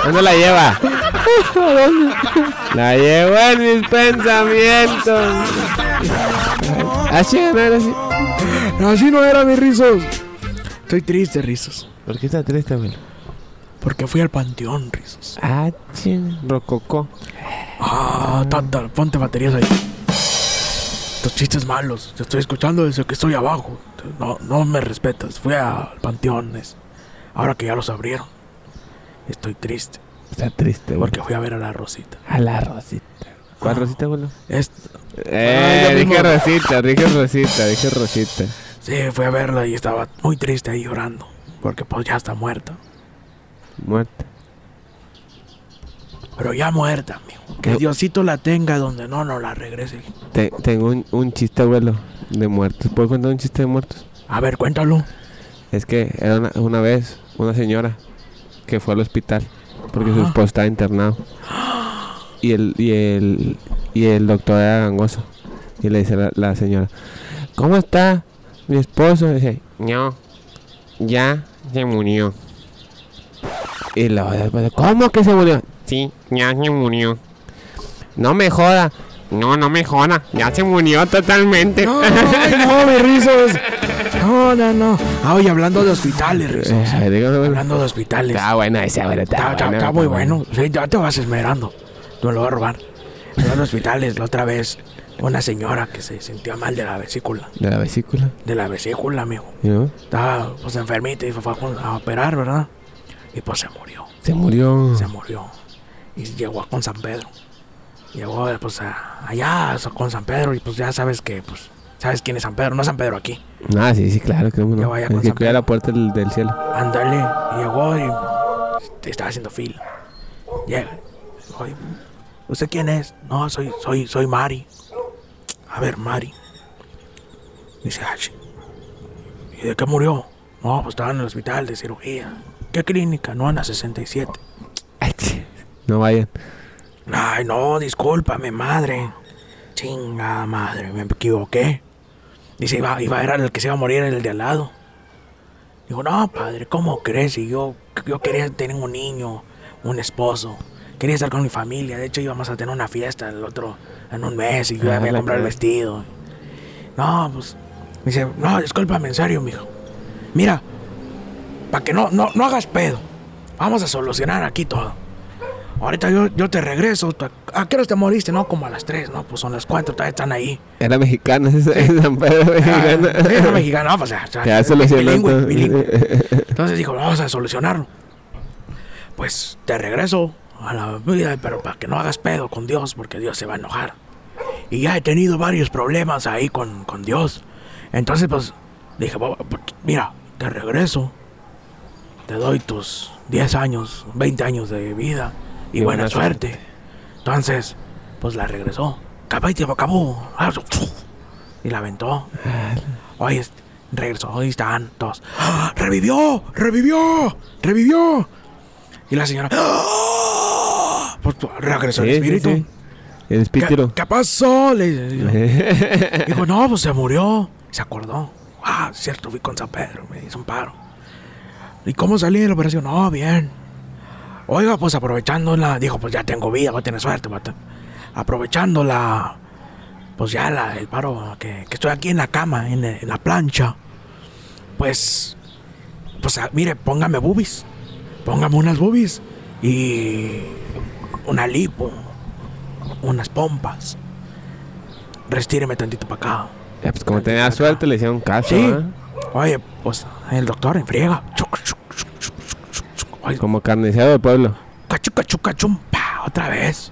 ¿Dónde la lleva? La llevo en mis pensamientos. Así, no era así.
Así no era, mis Rizos. Estoy triste, Rizos.
¿Por qué está triste, abuelo?
Porque fui al panteón, Rizos.
Ah, ching. Rococó.
Ah, tanta, ponte baterías ahí. Estos chistes malos. Te estoy escuchando desde que estoy abajo. No, no me respetas. Fui al panteón. es- Ahora que ya los abrieron. Estoy triste.
Está triste, abuelo.
Porque fui a ver a la Rosita.
A la Rosita. ¿Cuál Rosita, abuelo?
Es-
Eh,
Ah,
dije. Rosita, dije Rosita, dije Rosita.
sí, fui a verla y estaba muy triste ahí llorando. Porque pues ya está muerta.
Muerta.
Pero ya muerta, amigo. Que
No.
Diosito la tenga donde no nos la regrese.
Te- tengo un, un chiste, abuelo, de muertos. ¿Puedo contar un chiste de muertos?
A ver, cuéntalo.
Es que era una, una vez una señora que fue al hospital porque su esposo estaba internado. Y el, y el, y el doctor era gangoso. Y le dice la, la señora, ¿cómo está mi esposo? Y dice, no, ya se murió. Y la otra después, ¿cómo que se murió? Sí, ya se murió. No me joda. No, no me joda. Ya se murió totalmente.
No, mis rizos. No, no, no. Ah, oye, hablando de hospitales, rizos.
Eh, digo,
Hablando de hospitales.
Está buena esa.
Está,
Está,
muy bueno. Sí, ya te vas esmerando. No lo voy a robar. Hablando de hospitales, la otra vez, una señora que se sentía mal de la vesícula.
De la vesícula.
De la vesícula, amigo.
¿no?
Estaba pues enfermita y fue a, a operar, ¿verdad? Y pues se murió.
Se murió.
Se murió. Y llegó a con San Pedro. Llegó pues a- allá a- con San Pedro y pues ya sabes que pues sabes quién es San Pedro, no San Pedro aquí.
Ah, sí, sí, claro. Que
Ya
no.
vaya
El
con
que
San
cuida
Pedro.
la puerta del, del cielo.
Ándale, y llegó y te estaba haciendo fila. Llega. Oye, ¿usted quién es? No, soy, soy, soy Mari. A ver, Mari. Dice, "Ah, ¿y de qué murió? No, pues estaba en el hospital de cirugía. ¿Qué clínica? No, en la 67.
Ay, ch- No vayan.
Ay, no, discúlpame, madre. Chinga madre, me equivoqué. Dice, iba, iba, era el que se iba a morir, el de al lado. Digo, no, padre, ¿cómo crees? Y yo, yo quería tener un niño, un esposo. Quería estar con mi familia. De hecho, íbamos a tener una fiesta el otro, en un mes, y yo
Ah,
voy a comprar el vestido. No, pues, dice, no, discúlpame, en serio, mijo. Mira, para que no, no, no hagas pedo. Vamos a solucionar aquí todo. Ahorita yo, yo te regreso. ¿A- ¿A qué hora te moriste? No, como a las 3, ¿no? Pues son las 4, todavía están ahí.
Era mexicana, San Pedro
Ah,
mexicana.
sí, no mexicano, no, pues Ya
solucionó
bilingüe, bilingüe. Entonces dijo, vamos a solucionarlo. Pues te regreso a la vida, pero para que no hagas pedo con Dios, porque Dios se va a enojar. Y ya he tenido varios problemas ahí con, con Dios. Entonces, pues, dije, "Bo- bo- mira, te regreso. Te doy tus 10 años, 20 años de vida y,
Y
buena,
buena
suerte. Entonces, pues la regresó. Y acabó. Y la aventó. Oye, es- regresó. Ahí están todos. ¡Ah! ¡Revivió! ¡Revivió! ¡Revivió! Y la señora. Regresó el espíritu.
El
¿Qué,
espíritu.
qué pasó? Le dijo. No, pues se murió. Se acordó. Ah, cierto, fui con San Pedro. Me hizo un paro. ¿Y cómo salí de la operación? No, bien. Oiga, pues aprovechando la. Dijo, pues ya tengo vida, voy a tener suerte. voy a ten- Aprovechando la. Pues ya la, el paro, que, que estoy aquí en la cama, en, en la plancha. Pues. Pues ah, mire, póngame boobies. Póngame unas boobies. Y. Una lipo. Unas pompas. Restíreme tantito para acá.
Ya, pues como tenía suerte, le hicieron caso.
Sí.
¿eh?
Oye, pues el doctor en friega. Chuc, chuc, chuc, chuc, chuc, chuc. Oye,
Como carnicero del pueblo.
cachu, cachu, cachum, pa, otra vez.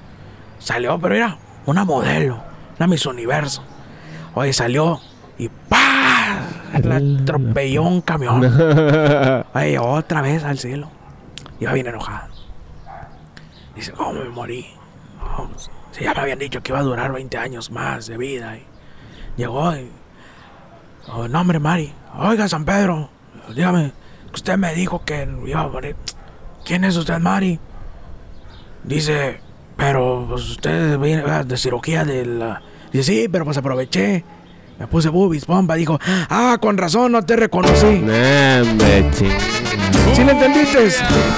Salió, pero era una modelo, una Miss Universo. Oye, salió y pa, la atropelló un camión. Oye, otra vez al cielo. Iba bien enojada. Dice, ¿cómo me morí? Si ya me habían dicho que iba a durar 20 años más de vida. Y llegó y... Oh, no, hombre, Mari. Oiga, San Pedro. Dígame, usted me dijo que iba a morir. ¿Quién es usted, Mari? Dice, pero pues usted viene de cirugía del... Dice, sí, pero pues aproveché. Me puse boobies, pompa. Dijo, ah, con razón, no te reconocí.
Nah, hombre, ching.
¿Sí le entendiste?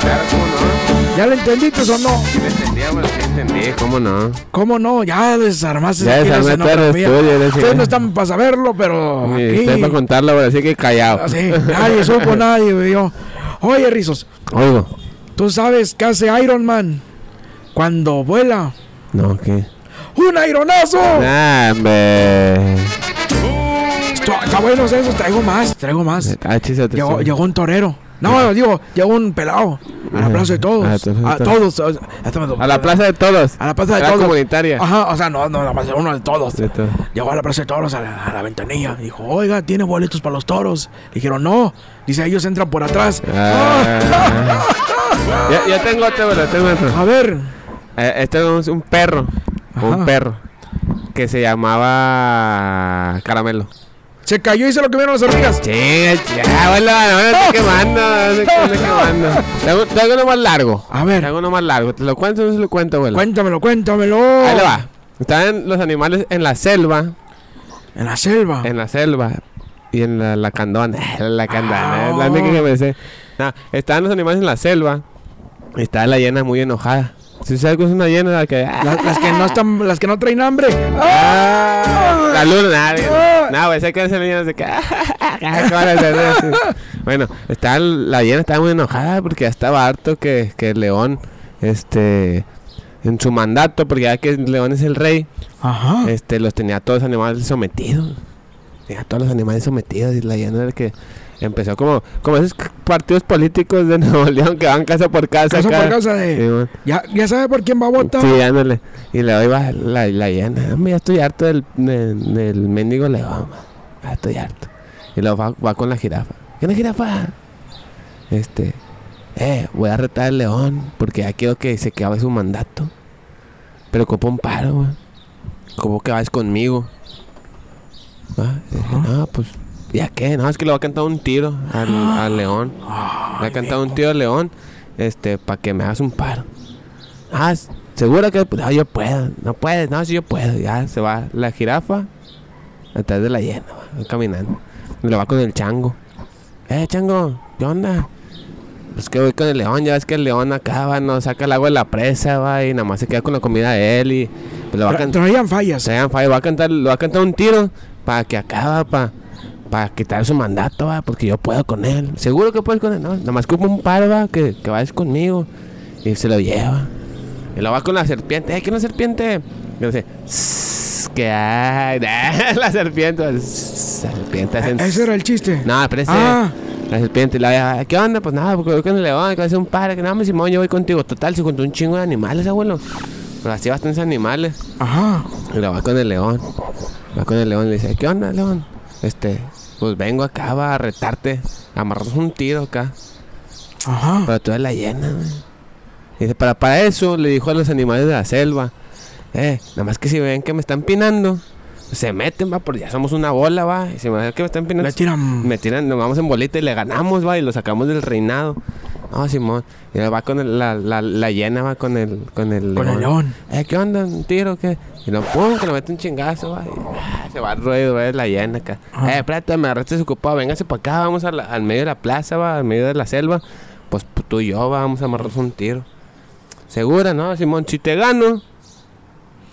Claro, ¿cómo no?
¿Ya le entendiste o no?
Sí le entendía, pero sí entendí, ¿cómo no?
¿Cómo no? Ya desarmaste
Ya todo el estudio.
Ustedes no están para saberlo, pero
Ni
aquí...
Usted para contarlo, así que callado.
Así, nadie supo, nadie vio. Oye, Rizos,
Oigo.
¿tú sabes qué hace Iron Man cuando vuela?
No, ¿qué?
¡Un aeronazo!
Nah, hombre.
Está, está bueno eso, traigo más, traigo más.
Ah,
Llegó, llegó un torero. No, digo, llegó un pelado. A la plaza de todos.
Ah,
A todos. a-
la plaza de todos.
A la plaza de todos.
comunitaria.
Ajá, o sea, no, no, más uno de todos.
De todo.
Llegó a la plaza de toros a la, a la ventanilla. Dijo, oiga, ¿tiene boletos para los toros? Dijeron, no. Dice, ellos entran por atrás.
Ah. ya, ya tengo otro, tengo otro.
A ver.
Eh, Este es un perro.
Ajá.
Un perro. Que se llamaba Caramelo.
Se cayó y se lo comieron las hormigas.
Chinga, ya, bueno, no me estoy quemando, quemando. Tengo, tengo uno más largo.
A ver.
Tengo uno más largo. ¿Te lo cuento o no se lo cuento, abuelo?
Cuéntamelo, cuéntamelo.
Ahí le va. Estaban los animales en la selva.
En la selva.
En la selva. Y en la, la candona. La candona.
Ah.
es la única que me sé. No, estaban los animales en la selva. Y estaba la hiena muy enojada. Si sabes que es una hiena, la que.
La- las que no están, las que no traen hambre.
Ah, La luna, nada. No, güey, sé que esa hiena de que. ¿Qué. Bueno, está, la hiena estaba muy enojada porque ya estaba harto que, que el león, este, en su mandato, porque ya que el león es el rey,
Ajá.
este, los tenía a todos los animales sometidos. Tenía a todos los animales sometidos y la hiena era el que empezó como, como esos partidos políticos de Nuevo León que van casa por casa.
Casa por casa de-. Ya, ya sabe por quién va a votar.
Sí, ándale. Y le doy la, la hiena. Hombre, ya estoy harto del, de- del mendigo león. Ya estoy harto. Y luego va, va con la jirafa. ¿Qué es la jirafa? Este. Eh, voy a retar al león porque ya quiero que se acabe su mandato. Pero ocupa un paro, güey. ¿Cómo que vas conmigo? ¿Va? Y dije, No, pues, ¿ya qué? No, es que le voy a cantar un tiro al, al león. Le voy a cantar un tiro al león, este, para que me hagas un paro. Ah, seguro que pues, ah, yo puedo. No puedes, no, si yo puedo. Ya se va la jirafa atrás de la hiena, va, va caminando. Y lo va con el chango. Eh, chango, ¿qué onda? Pues que voy con el león, ya ves que el león acaba, no saca el agua de la presa, va, y nada más se queda con la comida de él y pues, le va a cantar.
traían fallas.
Sean Fire va a cantar, le va a cantar un tiro para que acaba, para para quitar su mandato, va, porque yo puedo con él. Seguro que puedes con él, no, nada más como un par, va, que, que vayas conmigo. Y se lo lleva. Y lo va con la serpiente, ¡eh, que una serpiente! Y dice, "Sss, que hay, la serpiente, la serpiente hacen-
E- Ese era el chiste.
no, espérese.
Ah.
La serpiente, la, ¿qué onda? Pues nada, porque voy con el león, que va a ser un padre, que nada, me Simón, yo voy contigo. Total, se contó un chingo de animales, abuelo. Pero así bastantes animales.
Ajá.
Y lo va con el león. Va con el león y le dice, ¿qué onda, león? Este, pues vengo acá, va a retarte. Amarramos un tiro acá.
Ajá.
Pero tú eres la llena, güey. Dice, para, para eso le dijo a los animales de la selva. Eh, nada más que si ven que me están pinando, se meten, va, porque ya somos una bola, va. Y si me ven que me están pinando,
tiran.
me tiran, nos vamos en bolita y le ganamos, va, y lo sacamos del reinado. No, Simón. Y va con el- la, la, la llena, va con el, con el
Con el león.
Eh, ¿qué onda? ¿Un tiro qué? Y lo pum, que le mete un chingazo, va. y, ah, se va al ruedo, va, la llena acá. Eh, espérate, me agarraste desocupado. Véngase para acá, vamos a la- al medio de la plaza, va, al medio de la selva. Pues pu- tú y yo, va, vamos a amarrarnos un tiro. Segura, ¿no, Simón? Si te gano,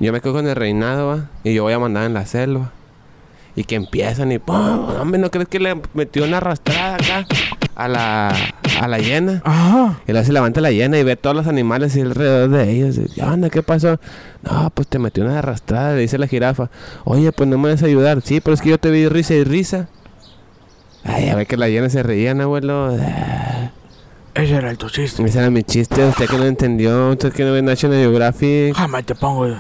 yo me quedo con el reinado, va. Y yo voy a mandar en la selva. Y que empiezan y ¡pum! Hombre, ¿no crees que le metió una arrastrada acá a la, a la llena?
Ajá.
Y luego se levanta la llena y ve todos los animales y alrededor de ellos. Y, ¿Qué onda? ¿Qué pasó? No, pues te metió una arrastrada, le dice la jirafa. Oye, pues no me vas a ayudar. Sí, pero es que yo te vi risa y risa. Ay, a ver que la llena se reían, abuelo. Ah,
Ese era el tu chiste.
Ese era mi chiste. Usted que no entendió. Usted que no ve National Geographic.
Jamás te pongo.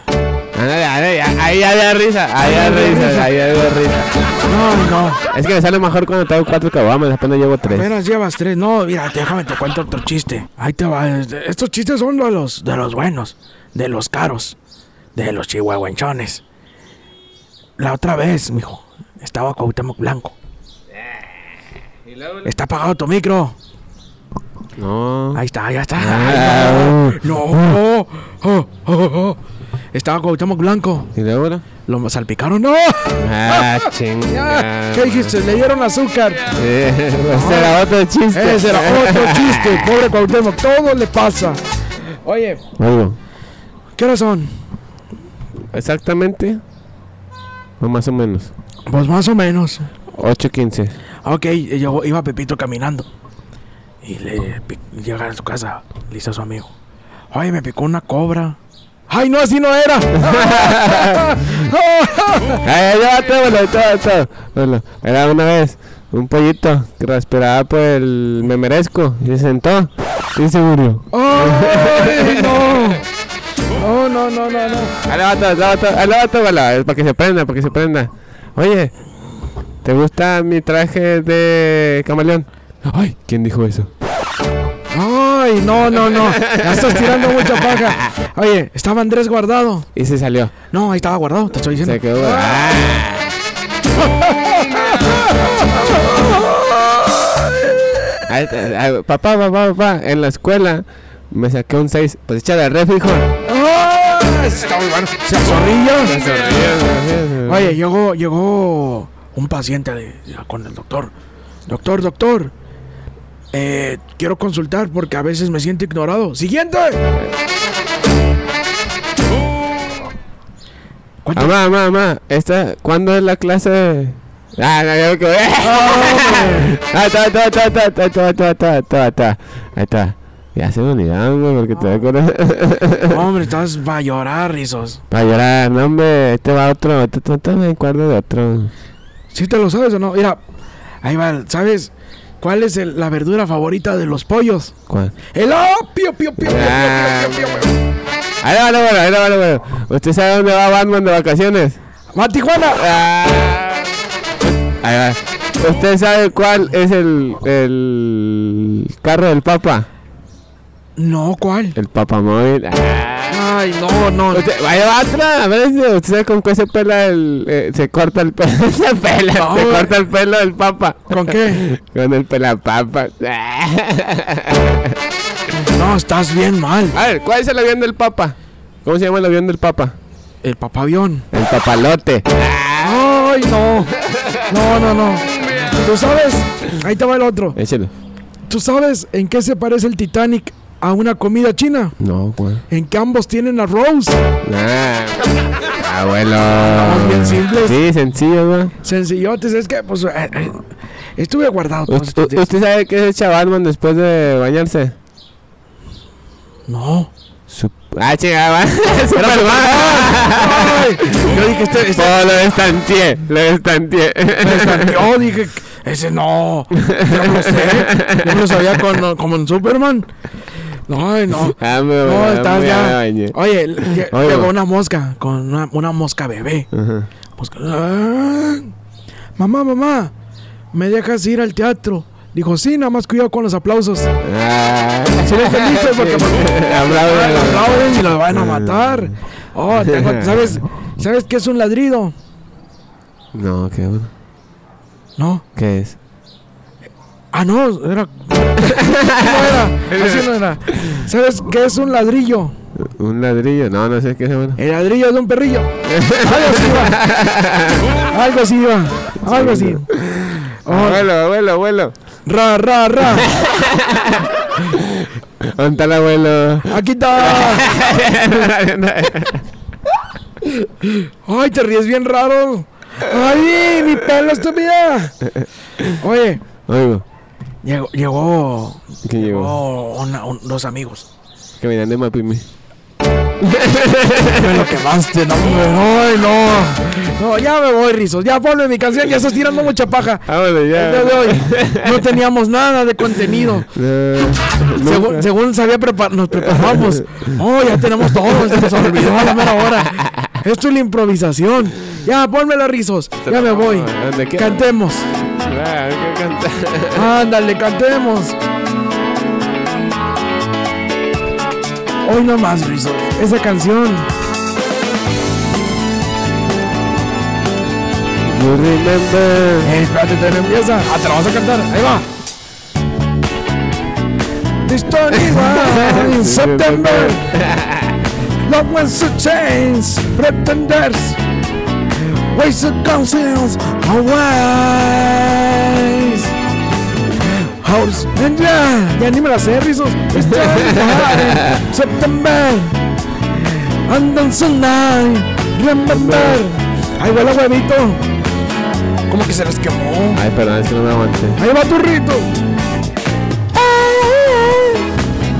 Ahí ya risa. Ahí dio risa. Ahí dio risa.
No, no.
Es que me sale mejor cuando traigo cuatro caguamas. Después no llevo tres.
Apenas llevas tres. No, mira, déjame te cuento otro chiste. Ahí te va. Estos chistes son de los, de los buenos, de los caros, de los chihuahuenchones. La otra vez, mijo, estaba Cuauhtémoc Blanco. Está apagado tu micro.
No.
Ahí está, ya está.
Ah.
Ay, no. Estaba Cuauhtémoc Blanco.
¿Y luego? no?
Lo salpicaron. ¡No!
Ah.
¿Qué dijiste? Le dieron azúcar.
Ese era otro chiste.
Ese era otro chiste. Pobre Cuauhtémoc. Todo le pasa. Oye,
Algo.
¿qué horas son?
Exactamente. O más o menos.
Pues más o menos.
8.15.
Ok, llegó, iba Pepito caminando. Y le llega a su casa, le dice a su amigo. Ay, me picó una cobra. Ay, no, así no era.
Bueno, era una vez un pollito que respiraba por el me merezco y se sentó y se murió.
Ay, no. No, no, no, no, no.
Todo, bueno, es para que se prenda, para que se prenda. Oye, ¿te gusta mi traje de camaleón? Ay, ¿quién dijo eso?
No, no, no. Ya estás tirando mucha paja. Oye, estaba Andrés guardado.
Y se salió.
No, ahí estaba guardado, te estoy diciendo.
Se quedó. Ah. Papá, papá, papá, en la escuela me saqué un 6. Pues échale al ref, hijo.
¡Ah! Está muy bueno. Se zorrillo. Oye, llegó, llegó un paciente de- con el doctor. Doctor, doctor. Eh, quiero consultar porque a veces me siento ignorado. Siguiente.
Mamá, mamá, esta, ¿cuándo es la clase? Ah, no, yo que voy. Está, está, está. Ahí está. Ya se me olvidaron, porque te acuerdas.
hombre, estás va a llorar, rizos.
Va a llorar, no, hombre, este va otro, este, me acuerdo de otro.
¿Si te lo sabes o no? Mira, ahí va, ¿sabes? Cuál es el- la verdura favorita de los pollos?
¿Cuál?
El opio, pio, pio, pio,
Ah.
pio, pio, pio, pio.
Ahí va, bueno, ahí va, bueno. ¿Usted sabe dónde va Batman de vacaciones?
¡Va a Tijuana!
Ah. Ahí va. ¿Usted sabe cuál es el, el carro del Papa?
No, ¿cuál?
El papamóvil. Ah.
Ay, no, no.
Usted, vaya va otra, a ver usted sabe con qué se pela el, eh, se corta el pelo, se pela,
No,
se
güey.
corta el pelo del papa.
¿Con qué?
Con el pelapapa.
No, estás bien mal.
A ver, ¿cuál es el avión del papa? ¿Cómo se llama el avión del papa?
El papavión.
El papalote.
Ay, no. No, no, no. ¿Tú sabes? Ahí te va el otro.
Échelo.
¿Tú sabes en qué se parece el Titanic a una comida china?
No, ¿cuál?
En que ambos tienen arroz.
Ah, abuelo.
Estamos bien simples.
Sí, sencillo, güey.
Sencillotes, es que, pues, eh, eh, estuve guardado todos
¿Usted,
estos días.
usted sabe qué es el Batman después de bañarse?
No.
Su... Ah, chingada,
Ay, yo dije, este, este
Oh, lo destanteé, lo
me estanteó, dije, ese no. Yo no lo sé. Yo no lo sabía con, como en Superman. No, no.
Ah, me
No, estás
me
ya. Oye, lle-
Oye,
llegó una mosca con una, una mosca bebé.
Ajá.
Mosca- Ah, mamá, mamá, ¿me dejas ir al teatro? Dijo, sí, nada más cuidado con los aplausos.
Ah,
Sí, le entendiste, porque pues,
Aplauden.
aplauden y los van a matar. Oh, tengo- ¿sabes, ¿Sabes qué es un ladrido?
No, qué bueno.
No.
¿Qué es?
Ah, no, era. no era. Así no era. ¿Sabes qué es un ladrillo?
¿Un ladrillo? No, no sé qué es. Bueno.
El ladrillo de un perrillo. Algo así va. Algo así va. Algo así. Oh,
Abuelo, abuelo, abuelo.
ra, ra, ra.
¿Dónde está el abuelo?
Aquí está. Ay, te ríes bien raro. Ay, mi pelo estúpida. Oye,
Oigo,
llegó, llegó,
¿quién llegó?
llegó una- un- dos amigos.
Caminando de Mapimi.
Me lo quemaste, no. Ay, no. No, ya me voy, Rizos. Ya ponme mi canción, ya estás tirando mucha paja.
Ah,
día de
ya.
hoy no teníamos nada de contenido.
No,
Según, sabía prepar- nos preparamos. Oh, ya tenemos todo. Se nos olvidó a la mera hora. Esto es la improvisación. Ya, ponmela, Rizos. Ya me voy. Cantemos.
Ah, que cantar.
Ándale, cantemos. Hoy no más, Rizos. Esa canción.
You remember.
Eh, espérate, te empieza. Ah, te la vas a cantar. Ahí va. This 21 in September. Love wants to change. Pretenders. Ways of conscience. Always. House. And ya. Ya ni me la sé, rizos. It's 21 in September. And then tonight. Remember. Ahí el huevito. Como que se les quemó.
Ay, perdón, es que no me aguanté.
Ahí va tu rito.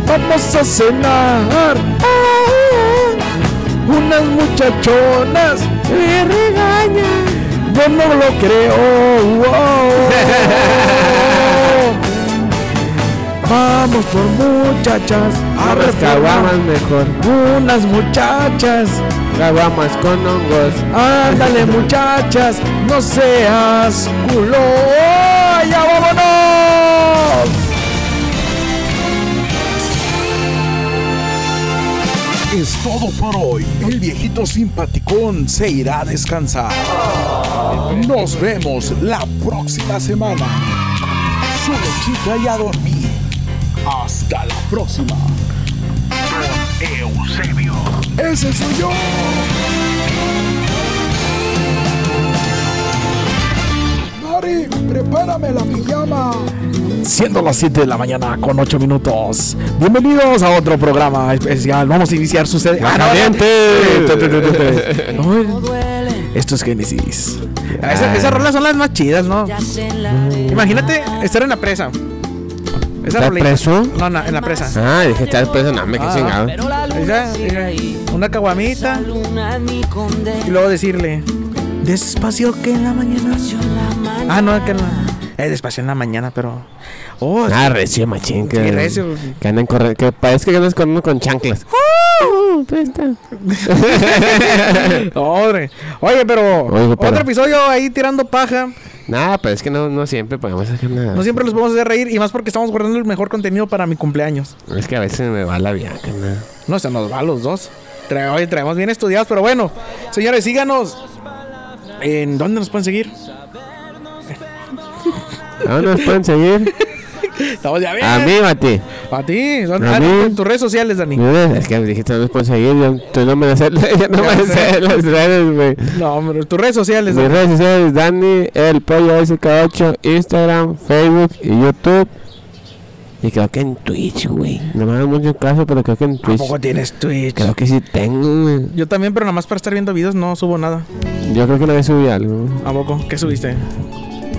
Vamos a cenar. Unas muchachonas me regañan. Yo no lo creo. Wow. Vamos por muchachas a
caguamas
reformar.
mejor.
Unas muchachas.
Caguamas con hongos.
Ándale muchachas, no seas culo. ¡Ya vámonos!
Es todo por hoy. El viejito simpaticón se irá a descansar. Nos vemos la próxima semana. Solo chica y a dormir. Hasta la próxima.
Eusebio.
Ese soy yo. Mari, prepárame la pijama.
Siendo las 7 de la mañana con 8 minutos. Bienvenidos a otro programa especial. Vamos a iniciar su sede. Ah, no, Esto es Génesis. Esa- esas rolas son las más chidas, ¿no? Imagínate estar en la presa. Esa
¿Estás
rolita.
preso?
No, no, en la presa.
Ah, dije, estás preso, no, me qué
Ah.
chingado.
Una caguamita. Y luego decirle, despacio que en la mañana. Ah, no, que en la. Eh, despacio en la mañana, pero. Oh,
Ah, recio, machín. Que,
Sí, recio.
Que andan corriendo, que parece que andas corriendo con chanclas.
Hombre. Oye, pero
Oigo, pero-
otro episodio ahí tirando paja.
Nada, pero es que no, no siempre podemos hacer nada.
No siempre los podemos hacer reír y más porque estamos guardando el mejor contenido para mi cumpleaños.
Es que a veces me va la viaja, ¿no?
No se nos va a los dos. Tra- Oye, traemos bien estudiados, pero bueno. Señores, síganos. ¿En dónde nos pueden seguir?
¿A dónde nos pueden seguir?
Estamos ya bien.
A mí o a ti.
A ti. ¿Dónde-
A
ah,
mí.
en tus redes sociales, Dani.
Es que me dijiste dónde nos pueden seguir. Yo, no me las sé, yo no me
sé.
las redes, güey.
No, hombre, tus redes sociales.
Mis
Dani.
redes sociales, Dani, el pollo SK8, Instagram, Facebook y YouTube. Y creo que en Twitch, güey. No me hagan mucho caso, pero creo que en Twitch.
Tampoco tienes Twitch.
Creo que sí tengo, güey.
Yo también, pero nada más para estar viendo videos no subo nada.
Yo creo que una vez subí algo.
¿A poco? ¿Qué subiste?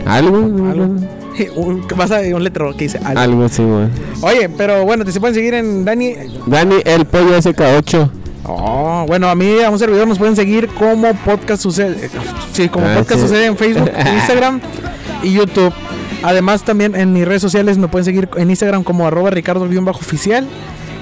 ¿Algo?
Algo. Un- Vas a un letrero que dice algo.
Algo, sí, güey.
Oye, pero bueno, te se pueden seguir en Dani.
Dani, el pollo SK8.
Oh, bueno, a mí, a un servidor nos pueden seguir como Podcast Sucede. Sí, como
Ah,
Podcast
sí.
Sucede en Facebook, Instagram y YouTube. Además, también en mis redes sociales me pueden seguir en Instagram como arroba ricardo-oficial.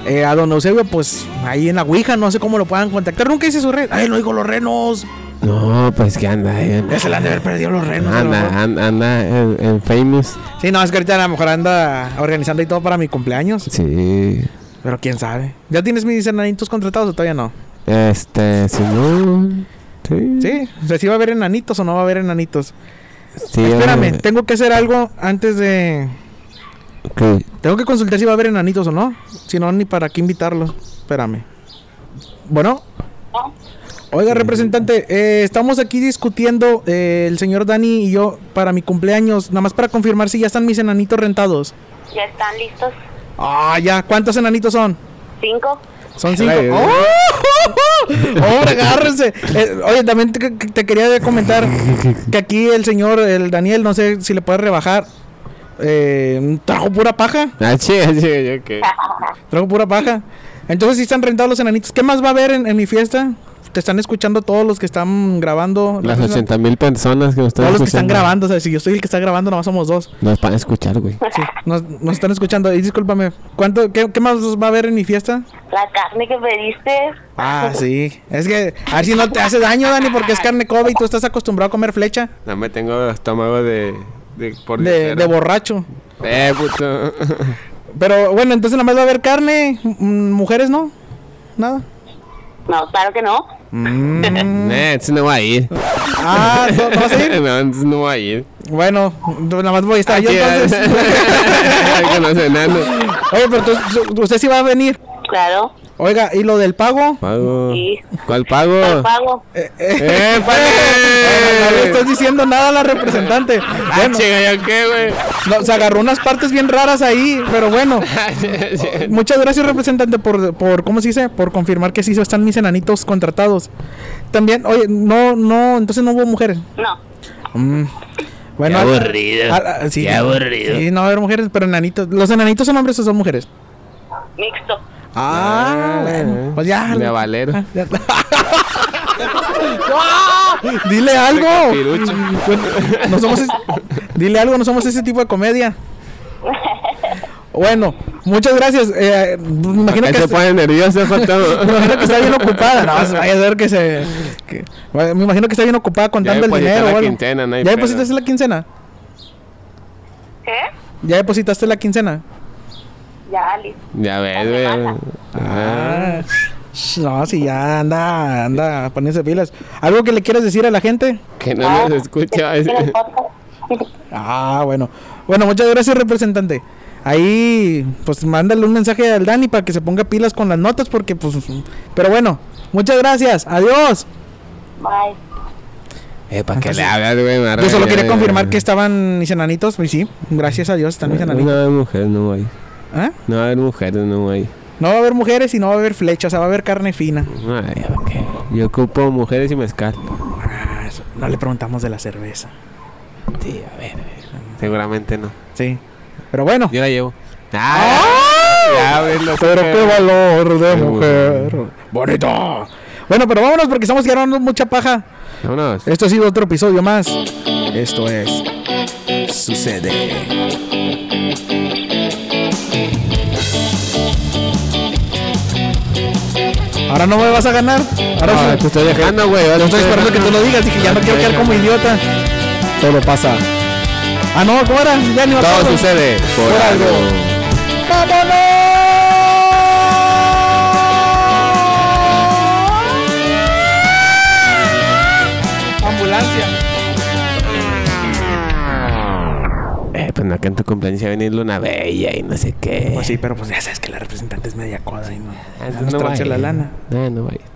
Eh, a don Eusebio, pues ahí en la Ouija, no sé cómo lo puedan contactar. Nunca hice su red. Ay, no digo los renos.
No, pues que anda, eh.
Ya se le han de haber perdido los renos.
Anda, anda, anda en, en Famous.
Sí, no, es que ahorita a lo mejor anda organizando y todo para mi cumpleaños.
Sí.
Pero quién sabe. ¿Ya tienes mis enanitos contratados o todavía no?
Este, Simón. Sí.
Sí, o sea, si va a haber enanitos o no va a haber enanitos.
Sí,
Espérame,
eh,
tengo que hacer algo antes de.
¿qué?
Tengo que consultar si va a haber enanitos o no. Si no, ni para qué invitarlos. Espérame. Bueno. Oiga, representante, eh, estamos aquí discutiendo eh, el señor Dani y yo para mi cumpleaños. Nada más para confirmar si ya están mis enanitos rentados.
¿Ya están listos?
Ah, ya. ¿Cuántos enanitos son?
¿Cinco?
Son cinco.
Ay,
¡Oh! ¡Oh, agárrense! Eh, oye, también te, te quería comentar que aquí el señor, el Daniel, no sé si le puede rebajar. Eh, trajo pura paja.
Ah, sí, sí, qué.
Trajo pura paja. Entonces, si están rentados los enanitos, ¿qué más va a haber en, en mi fiesta? Te están escuchando todos los que están grabando.
Las
Todos
80 mil personas que nos están
los que están grabando. O sea, si yo soy el que está grabando, nomás somos dos.
Nos van a escuchar, güey.
Sí, nos, nos están escuchando. Y discúlpame, ¿cuánto, qué, qué más va a haber en mi fiesta?
La carne que pediste.
Ah, sí. Es que, a ver si no te hace daño, Dani, porque es carne Kobe y tú estás acostumbrado a comer flecha
No me tengo estómago de. de por
de, de borracho.
Eh, puto.
Pero bueno, entonces nada más va a haber carne. Mujeres, ¿no? Nada.
No, claro que no.
Mm.
Eh, entonces no va a ir.
Ah, ¿no, no vas a ir?
no, entonces no va a ir.
Bueno, nada más voy a estar yo entonces. Oye, pero tú- usted sí va a venir.
Claro.
Oiga, ¿y lo del pago?
Pago.
Sí.
¿Cuál pago?
Al pago.
Eh,
¡Eh,
No, no le estás diciendo nada a la representante.
Ah,
Bueno,
chinga, ¿yo qué, güey?
no, se agarró unas partes bien raras ahí, pero bueno. Muchas gracias, representante, por, por, ¿cómo se dice? Por confirmar que sí están mis enanitos contratados. También, oye, no, no, entonces no hubo mujeres.
No.
Mm, Bueno,
Qué
ah,
aburrido.
ah, ah, sí,
Qué aburrido.
Sí, no va a haber mujeres, pero enanitos. ¿Los enanitos son hombres o son mujeres?
Mixto.
Ah, bueno, pues ya.
De Valero.
Ya. ¡Ah! Dile algo. Bueno, no somos es- Dile algo, no somos ese tipo de comedia. Bueno, muchas gracias. Eh, me imagino que
se
está-
pone nervioso, Joto.
me imagino que está bien ocupada. No, se vaya a ver que se. que- me imagino que está bien ocupada contando el dinero.
la
o algo.
quincena, no
¿Ya depositaste la quincena?
¿Qué?
¿Ya depositaste la quincena?
Ya, listo.
Ya ves, güey. Ah.
No, si ya anda, anda poniéndose pilas. ¿Algo que le quieras decir a la gente?
Que no
Ah,
nos escucha.
que.
Ah, bueno. Bueno, muchas gracias, representante. Ahí, pues mándale un mensaje al Dani para que se ponga pilas con las notas, porque, pues. Pero bueno, muchas gracias. Adiós.
Bye.
Eh, ¿para
Entonces,
le hablas, güey?
Yo solo quería
güey.
confirmar que estaban mis enanitos. Y sí, gracias a Dios están mis enanitos.
a haber mujeres, no hay.
¿Eh?
No va a haber mujeres, no hay.
No va a haber mujeres y no va a haber flechas, o sea, va a haber carne fina.
Ay. Yo ocupo mujeres y mezcal.
Ah, no le preguntamos de la cerveza.
Sí, a ver. Seguramente no.
Sí. Pero bueno.
Yo la llevo. ¡Ah! Ya, lo
Pero qué valor de mujer. Bonito. Bueno, pero vámonos porque estamos ganando mucha paja.
Vámonos.
Esto ha sido otro episodio más. Esto es. Sucede. Ahora no me vas a ganar. Ahora
Ah,
sí.
te estoy dejando, güey. ahora
Yo estoy esperando que tú lo digas. Dije, ya no quiero quedar como idiota. Todo pasa. Ah, no, ¿cómo era? Ya ni me
Todo sucede por,
Por algo.
algo. Pues no, que en tu cumpleaños iba a venir Luna Bella y no sé qué.
Pues sí, pero pues ya sabes que la representante es media coda y no.
Ah, no
trancha
vaya.
la lana.
No, no vaya.